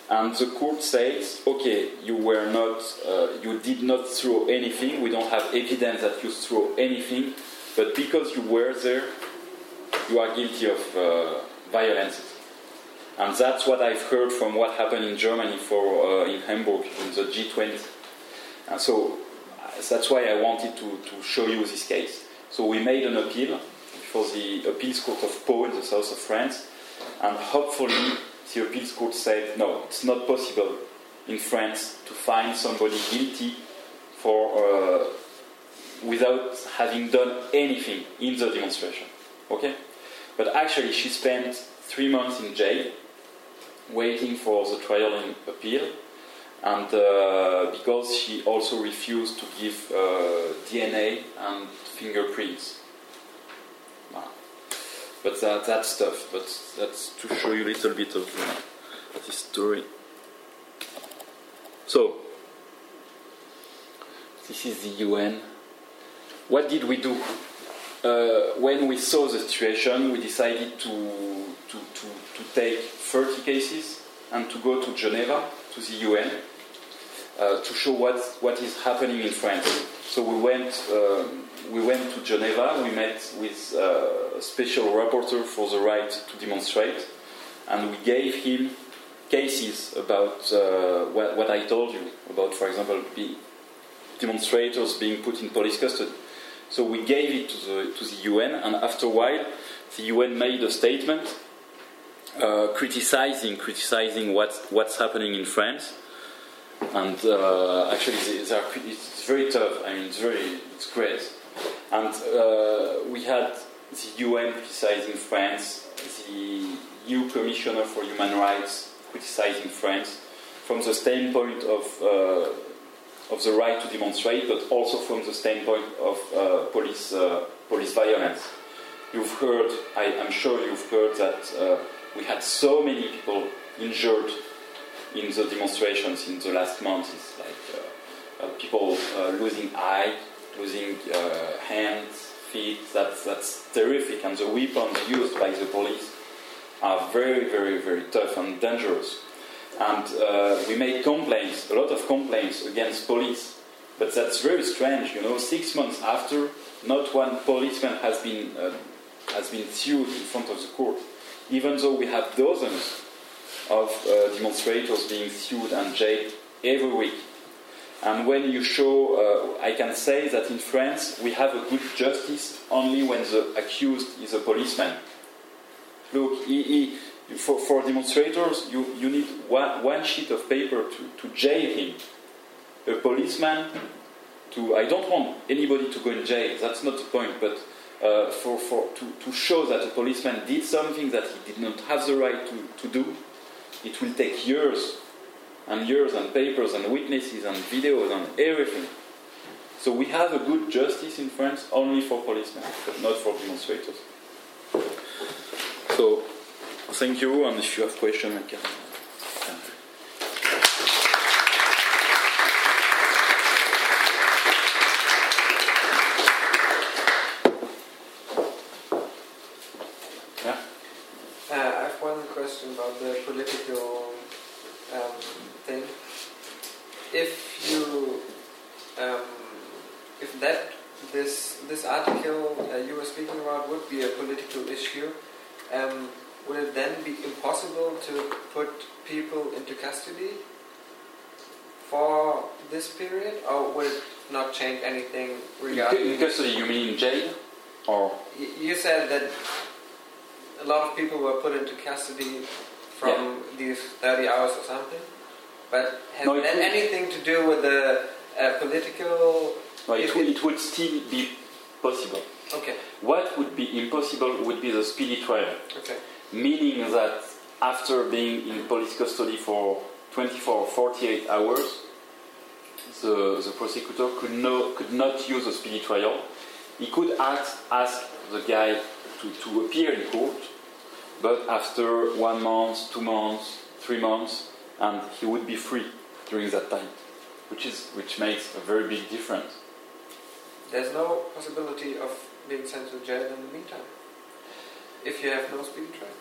and the court says, okay, you were not, uh, you did not throw anything. We don't have evidence that you threw anything, but because you were there, you are guilty of uh, violence. And that's what I've heard from what happened in Germany for uh, in Hamburg in the G20. And so that's why I wanted to, to show you this case. So we made an appeal for the appeals court of Pau in the south of France, and hopefully the appeals court said no, it's not possible in France to find somebody guilty for uh, without having done anything in the demonstration. Okay? But actually, she spent three months in jail waiting for the trial and appeal. And uh, because she also refused to give uh, DNA and fingerprints. But that, that stuff, but that's to show you a little bit of uh, this story. So, this is the UN. What did we do? Uh, when we saw the situation, we decided to, to, to, to take 30 cases and to go to Geneva, to the UN, uh, to show what, what is happening in France. So we went, um, we went to Geneva, we met with uh, a special rapporteur for the right to demonstrate, and we gave him cases about uh, what, what, I told you about, for example, be demonstrators being put in police custody. So we gave it to the, to the UN, and after a while, the UN made a statement uh, criticizing criticizing what, what's happening in France. And uh, actually, it's very tough. I mean, it's very it's great. And uh, we had the UN criticizing France, the EU Commissioner for Human Rights criticizing France from the standpoint of uh, of the right to demonstrate, but also from the standpoint of uh, police uh, police violence. You've heard, I, am sure you've heard that uh, we had so many people injured in the demonstrations in the last months. It's like uh, uh, people uh, losing eye, losing hands, feet. That's that's terrific, and the weapons used by the police are very, very, very tough and dangerous. And uh, we made complaints, a lot of complaints against police. But that's very strange, you know. Six months after, not one policeman has been uh, has been sued in front of the court, even though we have dozens of uh, demonstrators being sued and jailed every week. And when you show, uh, I can say that in France we have a good justice only when the accused is a policeman. Look, he, he, for, for demonstrators, you, you need one, one sheet of paper to, to jail him. A policeman, to I don't want anybody to go in jail, that's not the point, but uh, for, for, to, to show that a policeman did something that he did not have the right to, to do, it will take years and years and papers and witnesses and videos and everything. So we have a good justice in France only for policemen, but not for demonstrators. So Thank you, and if you have questions, I can. Yeah. Uh, I have one question about the political um, thing. If you, um, if that this this article uh, you were speaking about would be a political issue. Um, would it then be impossible to put people into custody for this period, or would it not change anything regarding? In custody, you mean jail, or? You said that a lot of people were put into custody from yeah. these 30 hours or something, but has no, that anything to do with the uh, political? No, it, would, it would still be possible. Okay. What would be impossible would be the speedy trial. Okay meaning that after being in police custody for 24 or 48 hours, the, the prosecutor could, no, could not use a speedy trial. He could ask, ask the guy to, to appear in court, but after one month, two months, three months, and he would be free during that time, which, is, which makes a very big difference. There's no possibility of being sent to jail in the meantime if you have no speedy trial.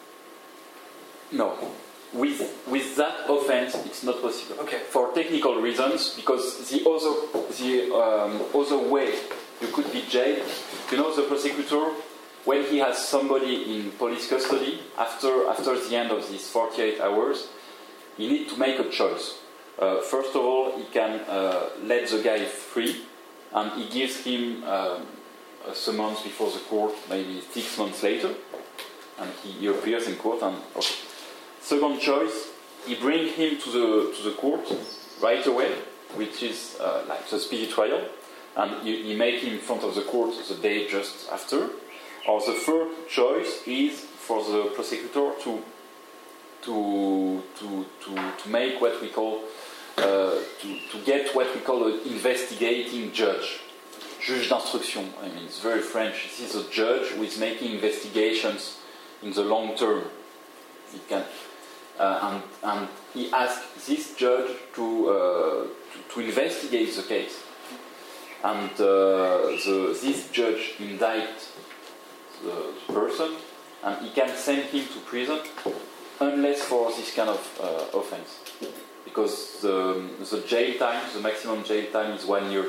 No. With, with that offense, it's not possible. Okay. For technical reasons, because the other, the um, other way you could be jailed, you know, the prosecutor, when he has somebody in police custody, after, after the end of these 48 hours, he needs to make a choice. Uh, first of all, he can uh, let the guy free, and he gives him um, a summons before the court, maybe six months later, and he, he appears in court and okay. Second choice, he bring him to the to the court right away, which is uh, like the speedy trial. and you, make him in front of the court the day just after. Or the third choice is for the prosecutor to to to to, to make what we call uh, to, to get what we call an investigating judge, juge d'instruction. I mean, it's very French. This is a judge who is making investigations in the long term. He can, and, and he asks this judge to, uh, to, to investigate the case. And uh, the, this judge indict the, the person, and he can send him to prison unless for this kind of uh, offense. Because the, the jail time, the maximum jail time is one year.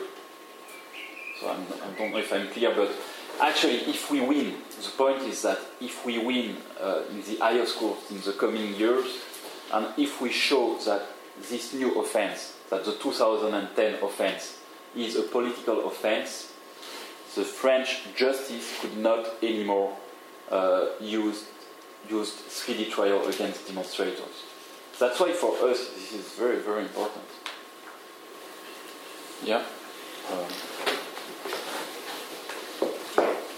So I'm, I do not know if I'm clear, but actually, if we win, the point is that if we win uh, in the highest court in the coming years, and if we show that this new offense, that the 2010 offense, is a political offense, the French justice could not anymore uh, use used speedy trial against demonstrators. That's why for us this is very, very important. Yeah? Um,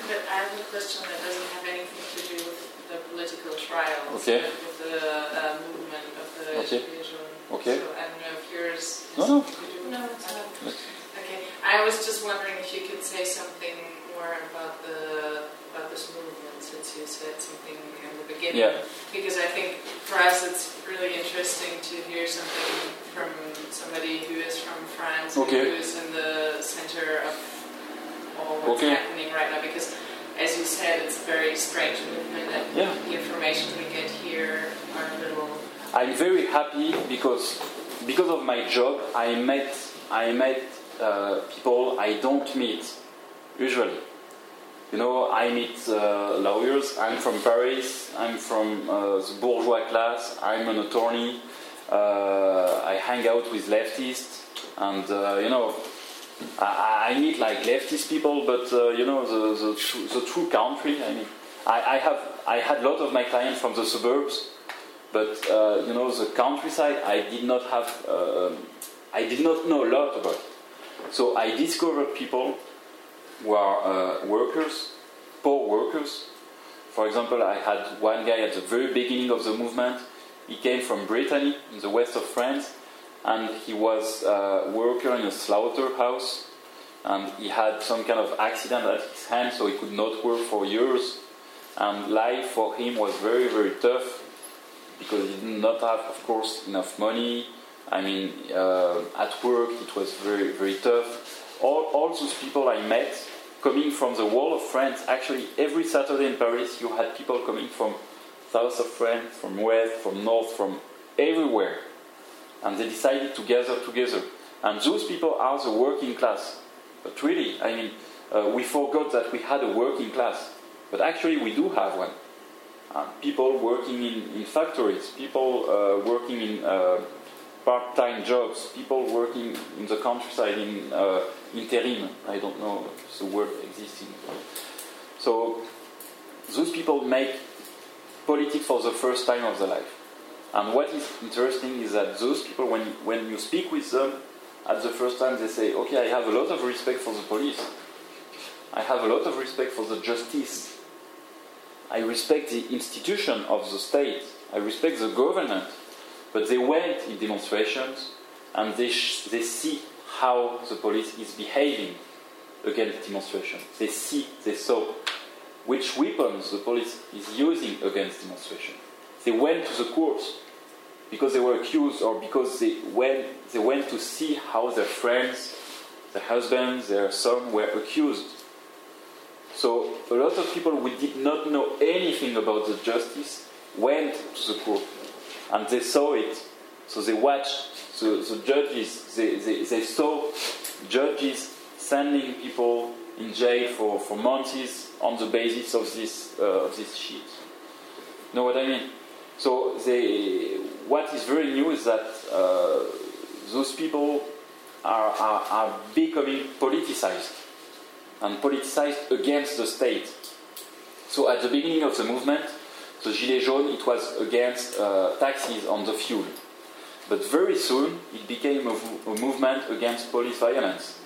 but I have a question that doesn't have anything to do with the political trials. Okay. With the uh, movement of the Okay. religion. Okay. So I don't know if yours has No, no. to do with No, it's not. Okay. I was just wondering if you could say something more about the about this movement since you said something in the beginning. Yeah. Because I think for us it's really interesting to hear something from somebody who is from France Okay. who is in the center of all what's Okay. happening right now. Because as you said, it's a very strange movement and Yeah. the information we get here are a little I'm very happy because because of my job I met I met uh, people I don't meet usually. You know, I meet uh, lawyers. I'm from Paris. I'm from uh, the bourgeois class. I'm an attorney. Uh, I hang out with leftists, and uh, you know, I, I meet like leftist people, but uh, you know, the, the, tru- the true country. I mean, I, I have I had a lot of my clients from the suburbs, but uh, you know, the countryside. I did not have. um I did not know a lot about. It. So I discovered people who are uh, workers, poor workers. For example, I had one guy at the very beginning of the movement. He came from Brittany in the west of France, and he was a worker in a slaughterhouse. And he had some kind of accident at his hand, so he could not work for years. And life for him was very, very tough because he did not have, of course, enough money. I mean, uh, at work it was very, very tough. All, all those people I met coming from the wall of France, actually, every Saturday in Paris, you had people coming from south of France, from west, from north, from everywhere. And they decided to gather together. And those people are the working class. But really, I mean, uh, we forgot that we had a working class. But actually, we do have one. Uh, people working in, in factories, people uh, working in uh, part-time jobs, people working in the countryside in uh, interim. I don't know if the word exists. In. So those people make politics for the first time of their life. And what is interesting is that those people, when, when you speak with them at the first time, they say, okay, I have a lot of respect for the police. I have a lot of respect for the justice. I respect the institution of the state. I respect the government. But they went in demonstrations and they, they see how the police is behaving against demonstrations. They see, they saw which weapons the police is using against demonstration. They went to the courts because they were accused or because they went, they went to see how their friends, their husbands, their son were accused. So a lot of people who did not know anything about the justice went to the court and they saw it. So they watched the, the judges, they, they, they saw judges sending people in jail for, for months on the basis of this, uh, of this sheet. You know what I mean? So they, what is very new is that uh, those people are, are, are becoming politicized and politicized against the state. So at the beginning of the movement, the Gilets jaunes, it was against uh, taxes on the fuel. But very soon, it became a, a movement against police violence.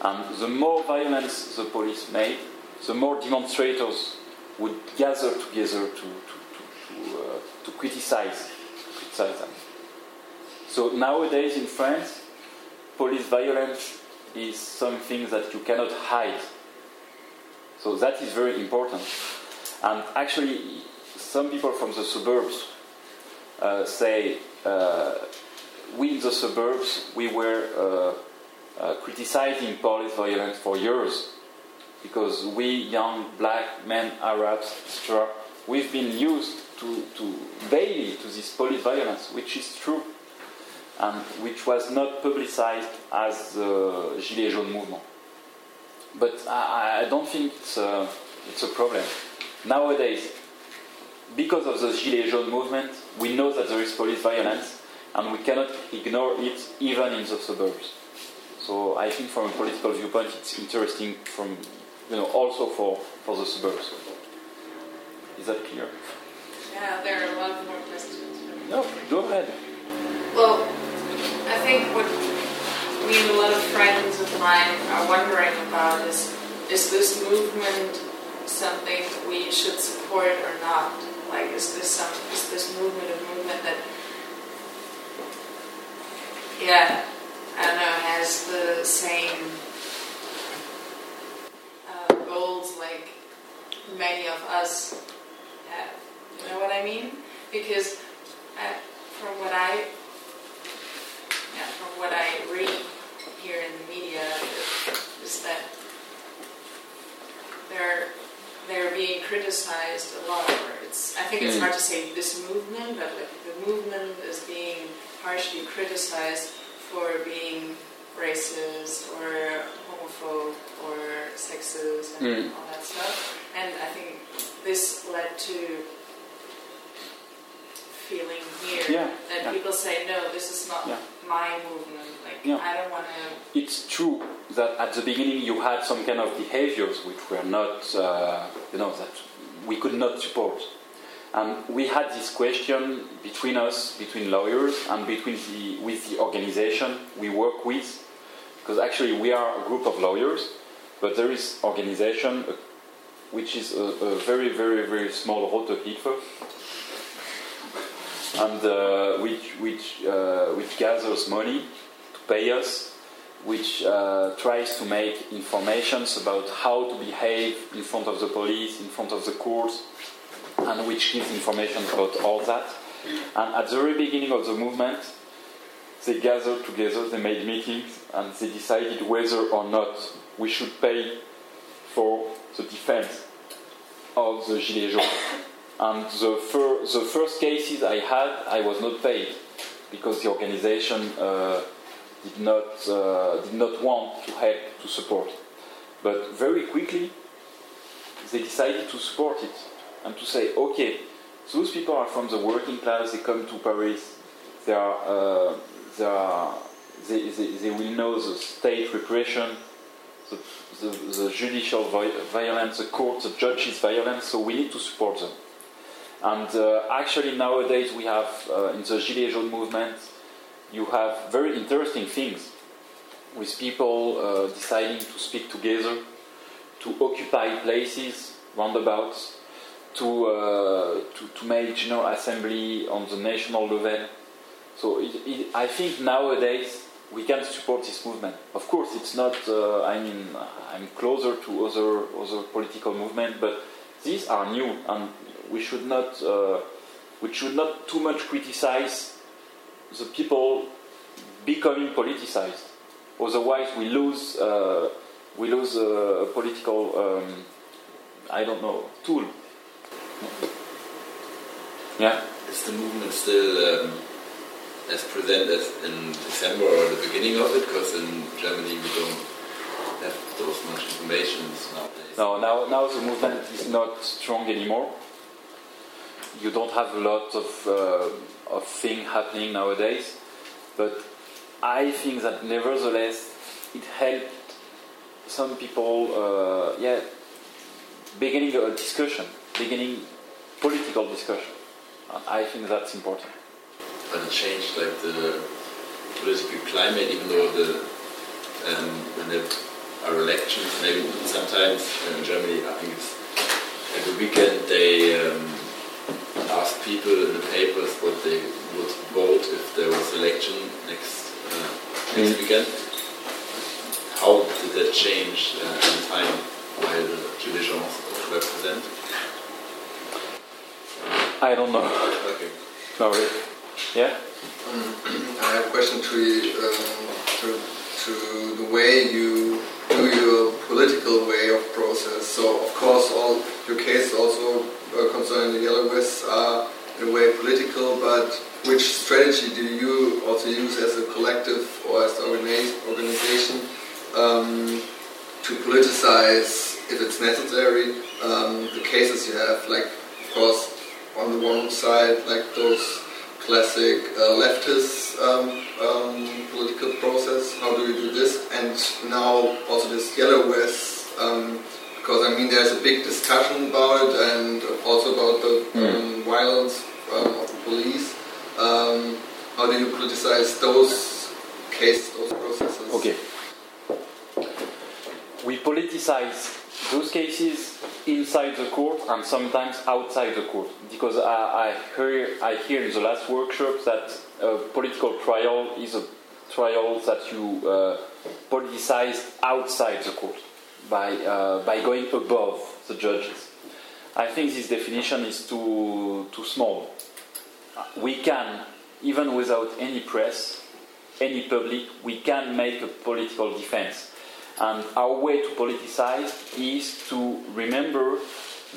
And the more violence the police made, the more demonstrators would gather together to, to, to, to, uh, to criticize, So nowadays in France, police violence is something that you cannot hide. So that is very important. And actually, some people from the suburbs uh, say, uh, we in the suburbs, we were uh, uh criticizing police violence for years because we young black men, Arabs, we've been used to, to to this police violence, which is true, and which was not publicized as the Gilets jaunes movement. But I, I don't think it's a, it's a problem. Nowadays, because of the Gilets jaunes movement, we know that there is police violence, and we cannot ignore it even in the suburbs. So I think from a political viewpoint, it's interesting from you know, also for, for the suburbs. Is that clear? Yeah, there are a lot more questions. No, go ahead. Well, I think what me and a lot of friends of mine are wondering about is is this movement something we should support or not? Like, is this some is this movement a movement that, yeah, I don't know, has the same uh, goals like many of us have. You know what I mean? Because uh, from what I yeah, from what I read here in the media is, that they're they're being criticized a lot. It's I think it's mm. hard to say this movement, but like the movement is being harshly criticized for being racist or homophobe or sexist and mm. all that stuff. And I think this led to feeling here yeah. that yeah. people say, no, this is not yeah. my movement. Like, I don't want to. It's true that at the beginning you had some kind of behaviors which were not, uh, you know, that we could not support. And we had this question between us, between lawyers, and between the, with the organization we work with, because actually we are a group of lawyers, but there is organization uh, which is a, a, very, very, very small Rote Hilfe, and uh, which, which, uh, which gathers money to pay us, which uh, tries to make informations about how to behave in front of the police, in front of the courts, and which gives information about all that. And at the very beginning of the movement, they gathered together, they made meetings, and they decided whether or not we should pay for the defense of the Gilets jaunes. And the, fir- the first cases I had, I was not paid because the organization uh, did, not, uh, did not want to help to support. But very quickly, they decided to support it and to say, okay, those people are from the working class, they come to Paris, they are uh, they, are, they, they, they, will know the state repression, the, the, the judicial violence, the court, the judges' violence, so we need to support them. And uh, actually, nowadays, we have uh, in the Gilets jaunes movement, you have very interesting things with people uh, deciding to speak together, to occupy places, roundabouts, to, uh, to, to make general assembly on the national level so it, it, I think nowadays we can support this movement. Of course, it's not. Uh, I mean, I'm closer to other other political movement, but these are new, and we should not uh, we should not too much criticize the people becoming politicized. Otherwise, we lose uh, we lose a, political um, I don't know tool. Yeah. Is the movement still? Um as presented in December or the beginning of it? Because in Germany we don't have those much information nowadays. No, now, now the movement is not strong anymore. You don't have a lot of, uh, of things happening nowadays. But I think that nevertheless it helped some people, uh, yeah, beginning a discussion, beginning political discussion. I think that's important but it changed like the political climate, even though the um, when the are elections. Maybe sometimes in Germany, I think it's every weekend they um, ask people in the papers what they would vote if there was election next uh, next mm. weekend. How did that change uh, in time while the Gilets jaunes were present? I don't know. Okay. Sorry. Yeah. Um, <clears throat> I have a question to, um, to to the way you do your political way of process. So of course, all your case also concerning the yellow vests are in a way political, but which strategy do you also use as a collective or as an organization um, to politicize, if it's necessary, um, the cases you have? Like, of course, on the one side, like those classic uh, leftist um, um, political process. How do you do this? And now also this yellow vest, um, because I mean there's a big discussion about it and also about the mm. violence um, of the police. Um, how do you politicize those cases, those processes? Okay. We politicize those cases inside the court and sometimes outside the court. Because I, I, hear, I hear in the last workshop that a political trial is a trial that you uh, politicize outside the court by, uh, by going above the judges. I think this definition is too, too small. We can, even without any press, any public, we can make a political defense and our way to politicize is to remember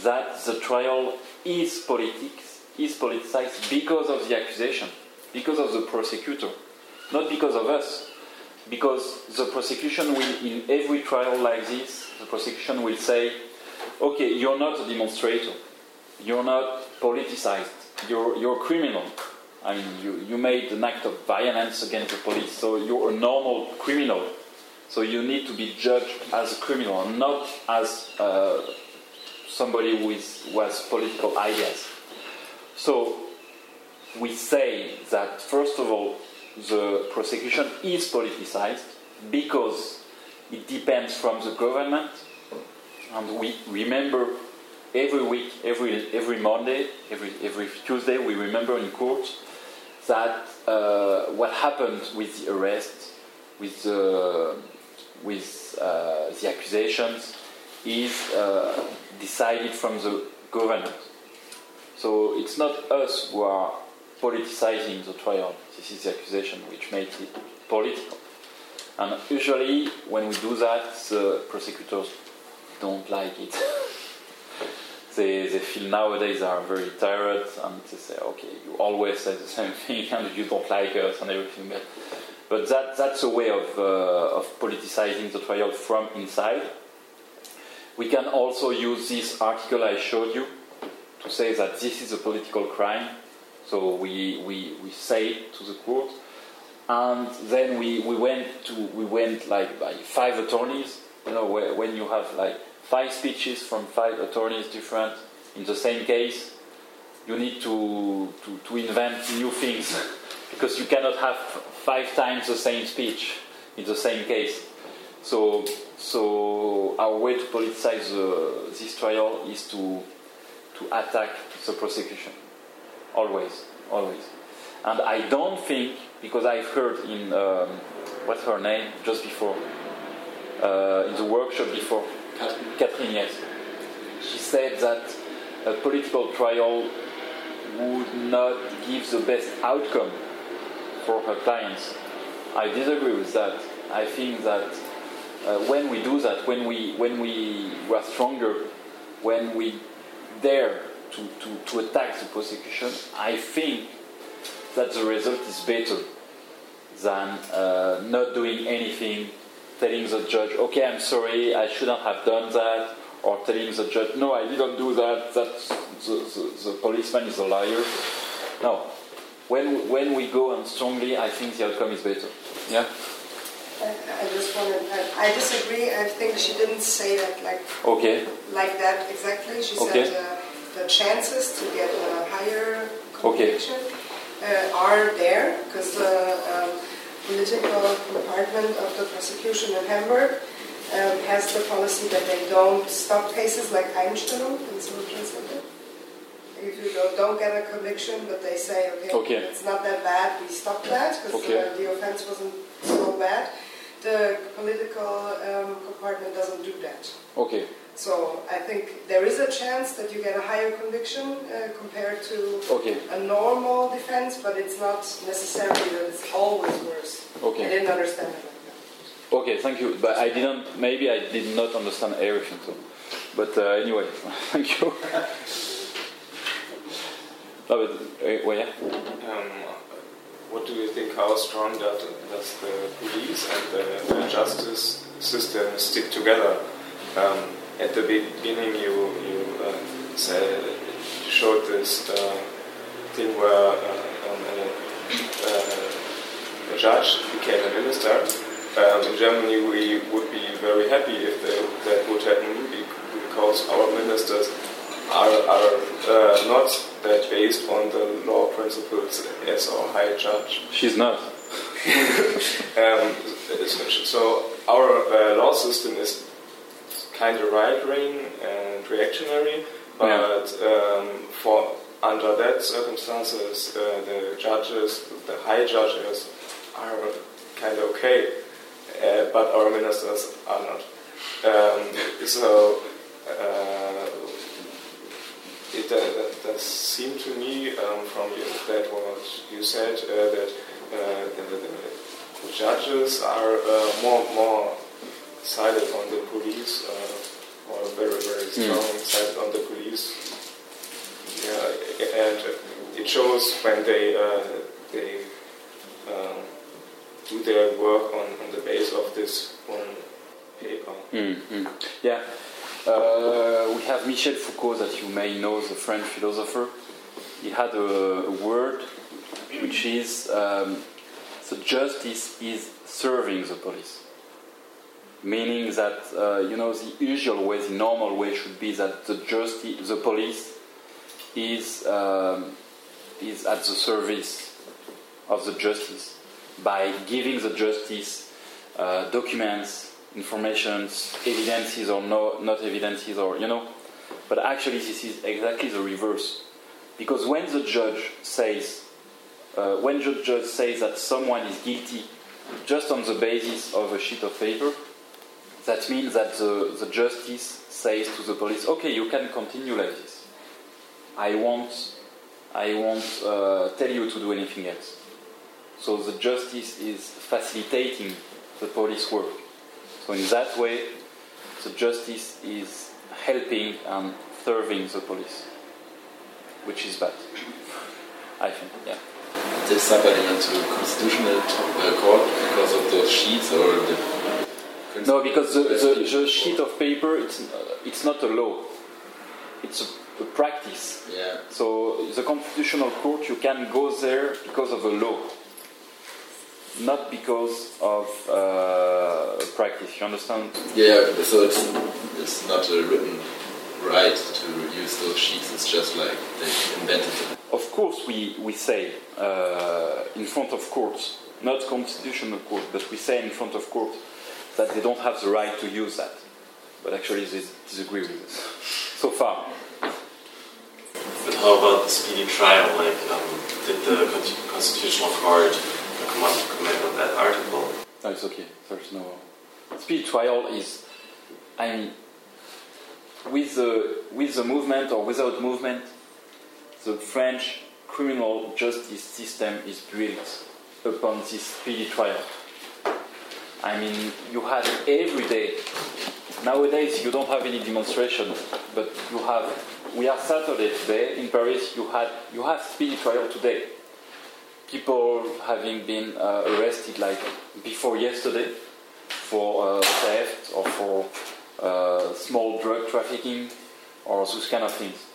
that the trial is politics, is politicized because of the accusation, because of the prosecutor, not because of us. Because the prosecution will, in every trial like this, the prosecution will say, okay, you're not a demonstrator, you're not politicized, you're, you're a criminal. I mean, you, you made an act of violence against the police, so you're a normal criminal so you need to be judged as a criminal, not as uh, somebody who has political ideas. So we say that, first of all, the prosecution is politicized because it depends from the government. And we remember every week, every, every Monday, every, every Tuesday, we remember in court that uh, what happened with the arrest, with the with uh, the accusations is uh, decided from the government. So it's not us who are politicizing the trial. This is the accusation which makes it political. And usually, when we do that, the prosecutors don't like it. <laughs> they, they feel nowadays they are very tired and they say, okay, you always say the <laughs> same thing and you don't like us and everything. But but that, that's a way of, uh, of politicizing the trial from inside. We can also use this article I showed you to say that this is a political crime. So we, we, we say to the court. And then we, we went to we went like by five attorneys. You know, where, when you have like five speeches from five attorneys different in the same case, you need to, to, to invent new things <laughs> because you cannot have five times the same speech in the same case. So, so our way to politicize uh, this trial is to to attack the prosecution, always, always. And I don't think because I've heard in um, what's her name just before uh, in the workshop before Catherine. Yes, she said that a political trial would not give the best outcome for her clients. I disagree with that. I think that uh, when we do that, when we when we are stronger, when we dare to, to, to attack the prosecution, I think that the result is better than uh, not doing anything, telling the judge, okay, I'm sorry, I shouldn't have done that, or telling the judge, no, I didn't do that, that the, the, the policeman is a liar. No, when, when we go on strongly, I think the outcome is better. Yeah? I, just want to. I, I, disagree. I think she didn't say that like okay. like that exactly. She okay. said uh, the chances to get a higher conviction okay. uh, are there because the um, political department of the prosecution in Hamburg um, has the policy that they don't stop cases like Einstellung in civil translated. If you don't, don't get a conviction, but they say, okay, Okay. it's not that bad, we stop that because Okay. uh, the offense wasn't so bad. The political um, compartment doesn't do that. Okay. So I think there is a chance that you get a higher conviction uh, compared to Okay. a normal defense, but it's not necessarily that it's always worse. I didn't understand it like that. Okay. Thank you. But I didn't. Maybe I did not understand everything. So. But uh, anyway, <laughs> thank you. no, but, uh, well, yeah. Um, what do you think? How strong does, does the police and the, the justice system stick together? Um, at the beginning, you you uh, said showed this uh, thing where uh, um, a, uh, a judge became a minister. Um, in Germany, we would be very happy if they, that would happen because our ministers are, are uh, not that based on the law principles as our high judge. She's not. <laughs> Um, so our uh, law system is kind of right wing and reactionary, but um, for under that circumstances, uh, the judges, the high judges, are kind of okay, uh, but our ministers are not. Um, <laughs> so uh, it does that, that seemed to me um, from you, that what you said uh, that uh, the, the, the judges are uh, more more sided on the police uh, or very very strong sided on the police. Yeah, and it shows when they uh, they um, do their work on, on the base of this one paper. Mm, Yeah. Uh, we have Michel Foucault, that you may know, the French philosopher. He had a, a word which is um, the justice is serving the police. Meaning that, uh, you know, the usual way, the normal way should be that the justice, the police is, um, is at the service of the justice by giving the justice uh, documents, informations, evidences or no, not evidences, or you know. But actually, this is exactly the reverse, because when the judge says, uh, when the judge says that someone is guilty just on the basis of a sheet of paper, that means that the, the justice says to the police, okay, you can continue like this. I won't, I won't uh, tell you to do anything else. So the justice is facilitating the police work. So in that way, the justice is helping and serving the police, which is bad. I think, yeah. Did somebody went to constitutional uh, court because of those sheets or the No, because the, the, the sheet of paper, it's, uh, it's not a law. It's a, a practice. Yeah. So the constitutional court, you can go there because of a law, not because of uh, practice. You understand? Yeah, so it's it's not a written right to use those sheets. It's just like they invented them. Of course, we, we say uh, in front of courts, not constitutional court, but we say in front of court that they don't have the right to use that. But actually, they disagree with us so far. But how about the speedy trial? Like, um, did the Constitutional Court come up comment on that article? No, it's okay. There's no speedy trial is. I mean, with the with the movement or without movement, the French criminal justice system is built upon this speedy trial. I mean, you had every day. Nowadays, you don't have any demonstration, but you have. We are Saturday today in Paris. You had you have speedy trial today. People having been uh, arrested like before yesterday for uh, theft or for uh, small drug trafficking or those kind of things.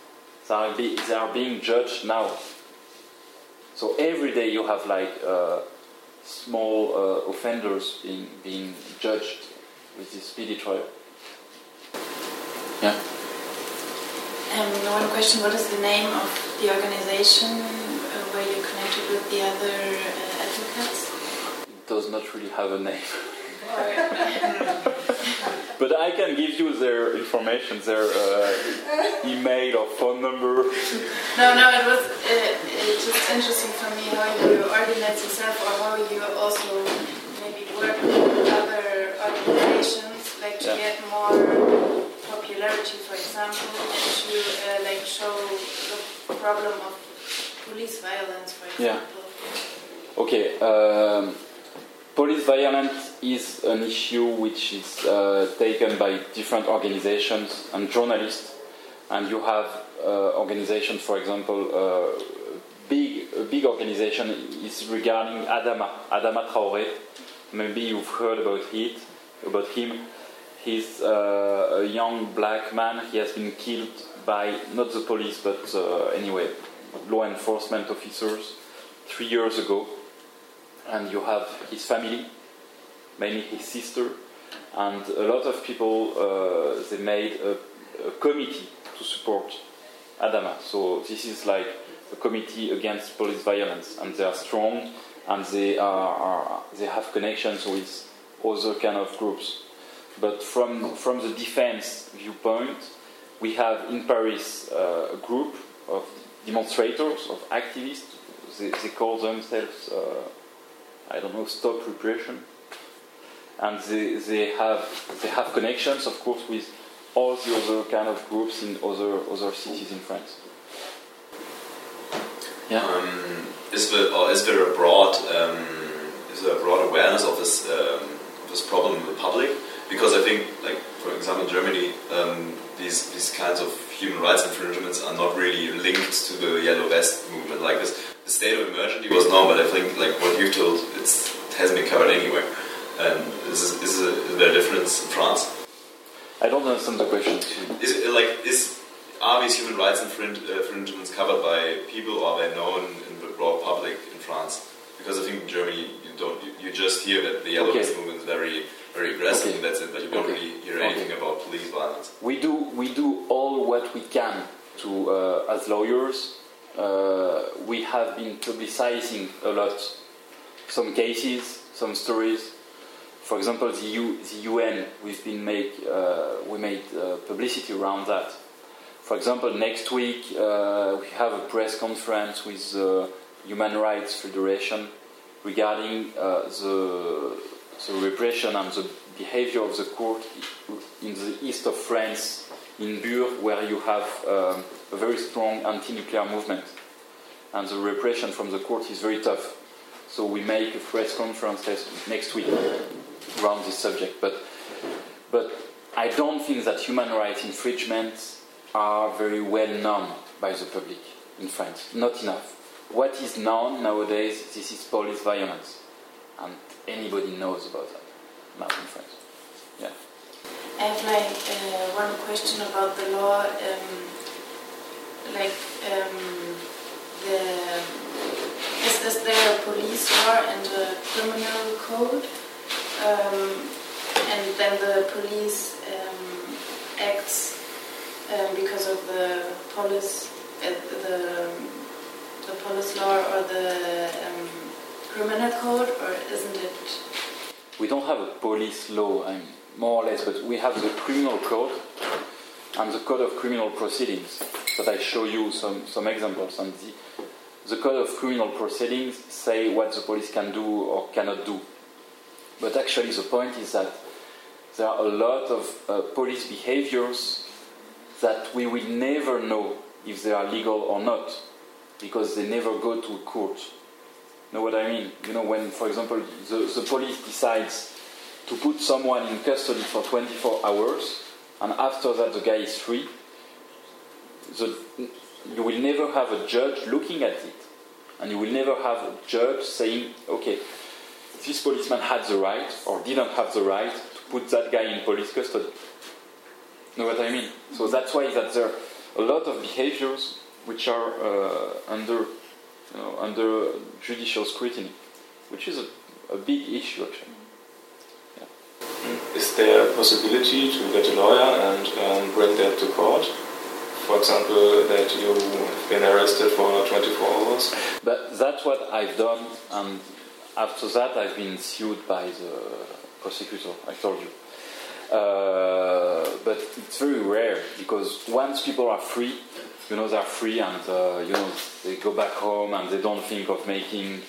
They are, be, they are being judged now. So every day you have like uh, small uh, offenders being being judged with this speedy trial. Yeah. Um, one question: What is the name of the organization uh, where you're connected with the other uh, advocates? It does not really have a name. <laughs> <laughs> but I can give you their information, their uh, email or phone number. No, no, it was uh, it just interesting for me how you organize yourself or how you also maybe work with other organizations, like to Yeah. get more popularity, for example, and to uh, like show the problem of police violence, for example. Yeah. Okay, um, police violence is an issue which is uh, taken by different organizations and journalists, and you have uh, organizations, for example, uh, big a big organization is regarding Adama, Adama Traoré. Maybe you've heard about it, about him. He's uh, a young black man. He has been killed by not the police, but uh, anyway, law enforcement officers three years ago and you have his family, mainly his sister, and a lot of people. Uh, they made a, a committee to support Adama. So this is like a committee against police violence, and they are strong, and they are, are they have connections with other kind of groups. But from from the defense viewpoint, we have in Paris uh, a group of demonstrators, of activists. They, they call themselves. Uh, I don't know, stop repression. And they, they have they have connections, of course, with all the other kind of groups in other other cities in France. Yeah. Um, is there or is there a broad um, is there a broad awareness of this um, this problem in the public? Because I think, like for example, in Germany, um, these these kinds of human rights infringements are not really linked to the yellow vest movement. Like this, the state of emergency was known, but I think like what you told, it's, it hasn't been covered anywhere. And is, is, is, is there a difference in France? I don't understand the question. Is it like is are these human rights infring- uh, infringements covered by people, or are they known in the broad public in France? Because I think in Germany you don't you, you just hear that the yellow Okay. vest movement is very very aggressive, Okay. and that's it. But you don't Okay. really hear Okay. anything about police violence. We do we do all what we can to uh, as lawyers. Uh, we have been publicizing a lot some cases, some stories. For example, the, U, the UN, we've been make uh, we made uh, publicity around that. For example, next week we have a press conference with the Human Rights Federation regarding the, the repression and the behavior of the court in the east of France, in Bure, where you have um, a very strong anti-nuclear movement, and the repression from the court is very tough. So we make a press conference next week around this subject. But, but I don't think that human rights infringements are very well known by the public in France. Not enough. What is known nowadays, this is police violence. And anybody knows about that now in France. I have like uh, one question about the law. Um, like um, the is, is there a police law and a criminal code? Um, and then the police um, acts um, because of the police, uh, the the police law or the um, criminal code, or isn't it? We don't have a police law, I mean, more or less, but we have the criminal code and the code of criminal proceedings. That I show you some, some examples. And the, the code of criminal proceedings say what the police can do or cannot do. But actually, the point is that there are a lot of uh, police behaviors that we will never know if they are legal or not because they never go to court. Know what I mean? You know, when, for example, the, the police decides to put someone in custody for 24 hours, and after that the guy is free, the, you will never have a judge looking at it, and you will never have a judge saying, okay, this policeman had the right or didn't have the right to put that guy in police custody. Know what I mean? So that's why that there are a lot of behaviors which are uh, under you know, under judicial scrutiny, which is a, a big issue actually. Is there a possibility to get a lawyer and um, bring that to court? For example, that you have been arrested for 24 hours? But that's what I've done, and after that I've been sued by the prosecutor. I told you. Uh, but it's very rare because once people are free, you know they're free and uh, you know they go back home and they don't think of making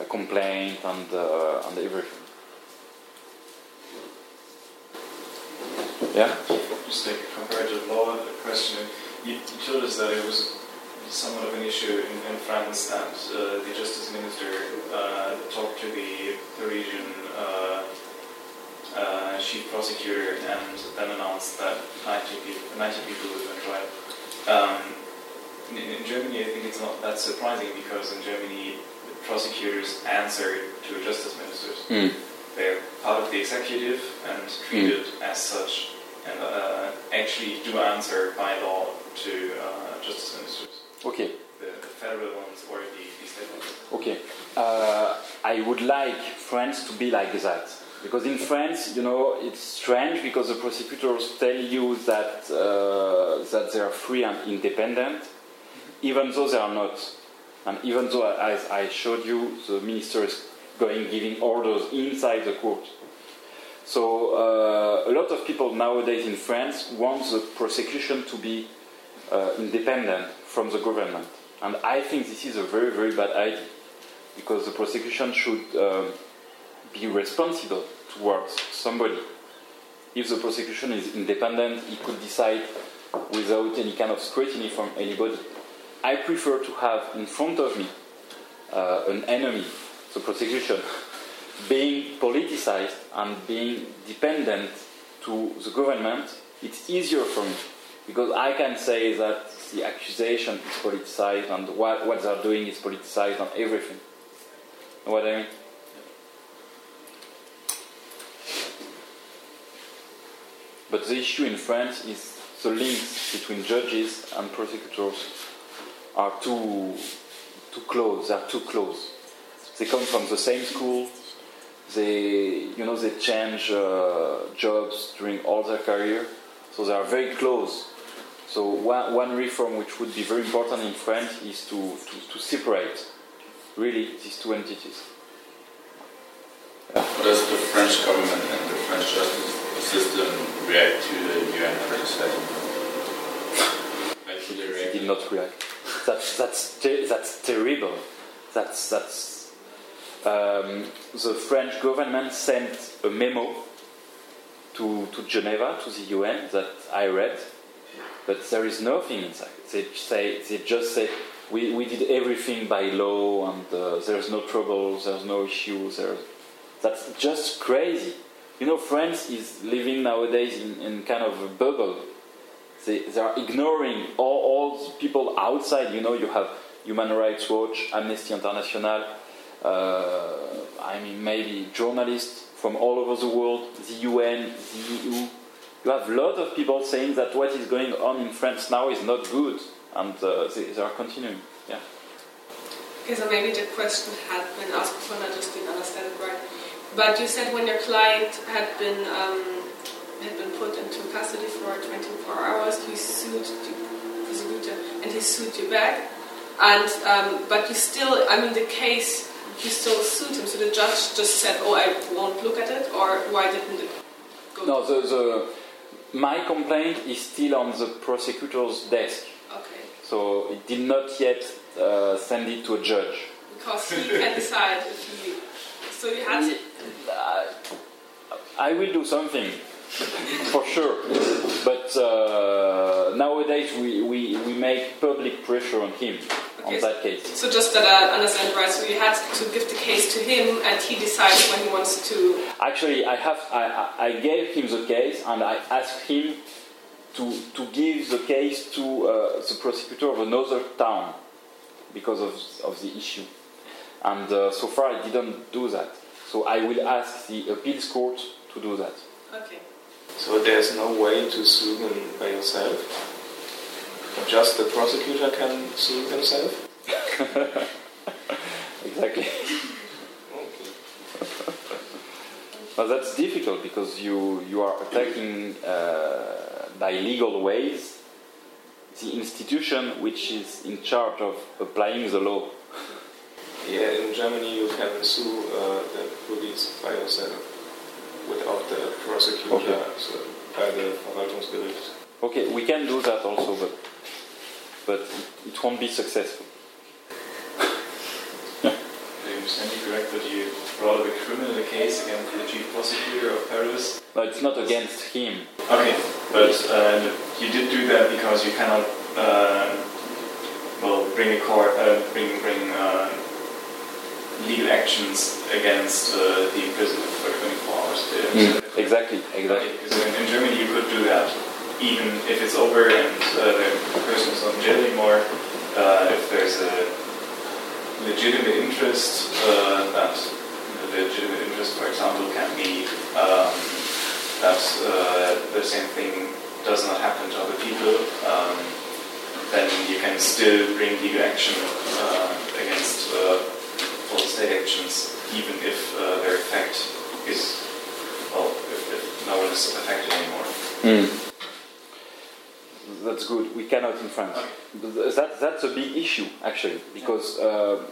a complaint and uh, and everything. Yeah. Just like a comparative law question. You, you told us that it was somewhat of an issue in, in France that uh, the justice minister uh, talked to the Parisian uh, uh, chief prosecutor and then announced that 90 people, 90 people would be tried. Um, in, in, Germany, I think it's not that surprising because in Germany, prosecutors answer to justice ministers. Mm. They're part of the executive and treated mm. as such, and uh, actually do answer by law to uh, justice ministers. Okay. The, the, federal ones or the, the state ones. Okay. Uh, I would like France to be like that. Because in France, you know, it's strange because the prosecutors tell you that, uh, that they are free and independent, even though they are not. And even though, as I showed you, the minister is going giving orders inside the court. So uh, a lot of people nowadays in France want the prosecution to be uh, independent from the government. And I think this is a very, very bad idea because the prosecution should um, be responsible towards somebody. If the prosecution is independent, it could decide without any kind of scrutiny from anybody. I prefer to have in front of me uh, an enemy, the prosecution, being politicized and being dependent to the government. It's easier for me because I can say that the accusation is politicized and what, what they're doing is politicized and everything. Know what I mean? But the issue in France is the links between judges and prosecutors are too too close. They are too close. They come from the same school. They, you know, they change uh, jobs during all their career, so they are very close. So one, one reform which would be very important in France is to, to, to separate really these two entities. How does the French government and the French justice system react to the UN criticizing It did not react. That's, that's, ter that's terrible. That's, that's, um, the French government sent a memo to, to Geneva, to the UN, that I read, but there is nothing inside. They say they just say we, we did everything by law and uh, there's no troubles, there's no issues. There's, that's just crazy. You know, France is living nowadays in, in kind of a bubble. They, they are ignoring all, all people outside. You know, you have Human Rights Watch, Amnesty International, uh, I mean, maybe journalists from all over the world, the UN, the EU you have a lot of people saying that what is going on in France now is not good, and uh, they, they, are continuing. Yeah. Okay, so maybe the question had been asked before, I just didn't understand it right. But you said when your client had been um, had been put into custody for 24 hours, he sued you, and he sued you back, and um, but you still, I mean, the case you still sued him. So the judge just said, "Oh, I won't look at it," or why didn't it? Go no, the, the my complaint is still on the prosecutor's desk. Okay. So it did not yet uh, send it to a judge. Because he can decide if he. So you have to. Uh, I will do something, <laughs> for sure. But uh, nowadays we, we, we make public pressure on him on that case. So just that I understand right, so you had to give the case to him and he decides when he wants to... Actually, I, have, I, I gave him the case and I asked him to, to give the case to uh, the prosecutor of another town because of, of the issue. And uh, so far I didn't do that. So I will ask the appeals court to do that. Okay. So there's no way to sue them by yourself? Just the prosecutor can sue himself? <laughs> exactly. But that's difficult because you, you are attacking uh, by legal ways the institution which is in charge of applying the law. Yeah, in Germany you can sue uh, the police by yourself. without the prosecutor, Okay. so by the Verwaltungsgericht. Okay, we can do that also, but but it, it won't be successful. I understand you correct that you brought up a criminal case against the chief prosecutor of Paris. No, it's not against him. Okay, but uh, you did do that because you cannot, uh, well, bring a court, uh, bring bring uh, legal actions against uh, the imprisonment for 24 hours. Did I understand that Exactly, exactly. Okay, so in, in Germany you could do that, even if it's over and uh, the person is not in jail anymore. Uh, if there's a legitimate interest, uh, that the legitimate interest, for example, can be um, that uh, the same thing does not happen to other people, um, then you can still bring legal action uh, against uh, false state actions, even if uh, their effect is well, if, if no one is affected anymore. Hmm. That's good. We cannot in France. That, that's a big issue, actually, because uh,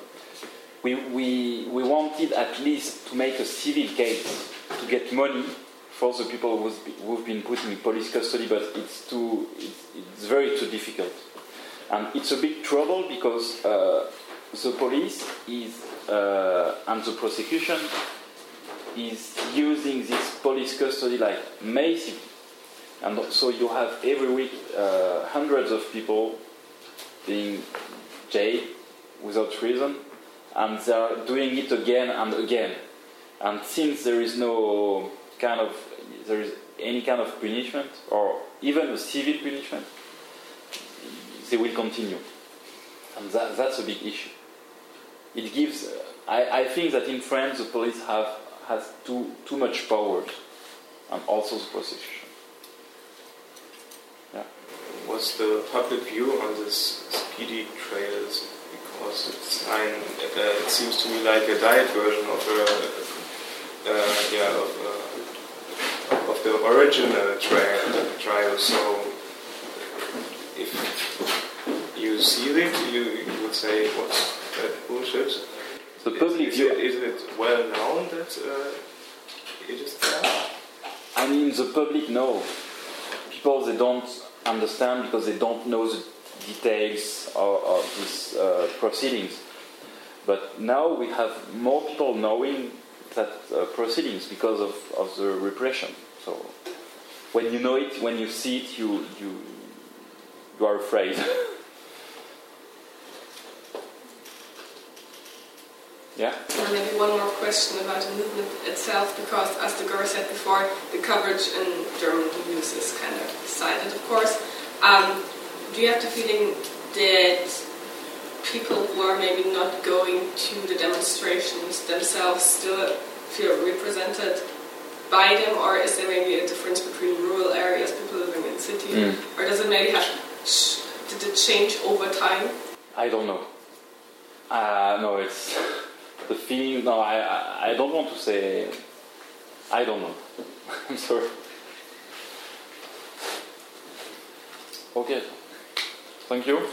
we, we, we wanted at least to make a civil case to get money for the people who's, who've been put in police custody, but it's, too, it's, it's very too difficult. And it's a big trouble because uh, the police is, uh, and the prosecution is using this police custody like massively. And so you have every week uh, hundreds of people being jailed without reason, and they are doing it again and again. And since there is no kind of there is any kind of punishment or even a civil punishment, they will continue, and that, that's a big issue. It gives. I, I think that in France the police have has too too much power, and also the prosecution. What's the public view on this speedy trails? Because it's I, uh, it seems to me like a diet version of a uh, yeah of, uh, of the original trail trial. So if you see it, you, you would say what's that bullshit? The public is, view. it, is it well known that uh, it is there? I mean, the public know. People they don't understand because they don't know the details of, of these uh, proceedings. But now we have more people knowing that uh, proceedings because of, of the repression. So when you know it, when you see it, you you you are afraid. <laughs> yeah. And maybe one more question about the movement itself, because as the girl said before, the coverage in German news is kind of silent, of course. Um, do you have the feeling that people who are maybe not going to the demonstrations themselves still feel represented by them, or is there maybe a difference between rural areas, people living in city, Mm. or does it maybe have did it change over time? I don't know. Uh, no, it's the feeling. No, I, I, don't want to say. I don't know. <laughs> I'm sorry. Okay. Thank you.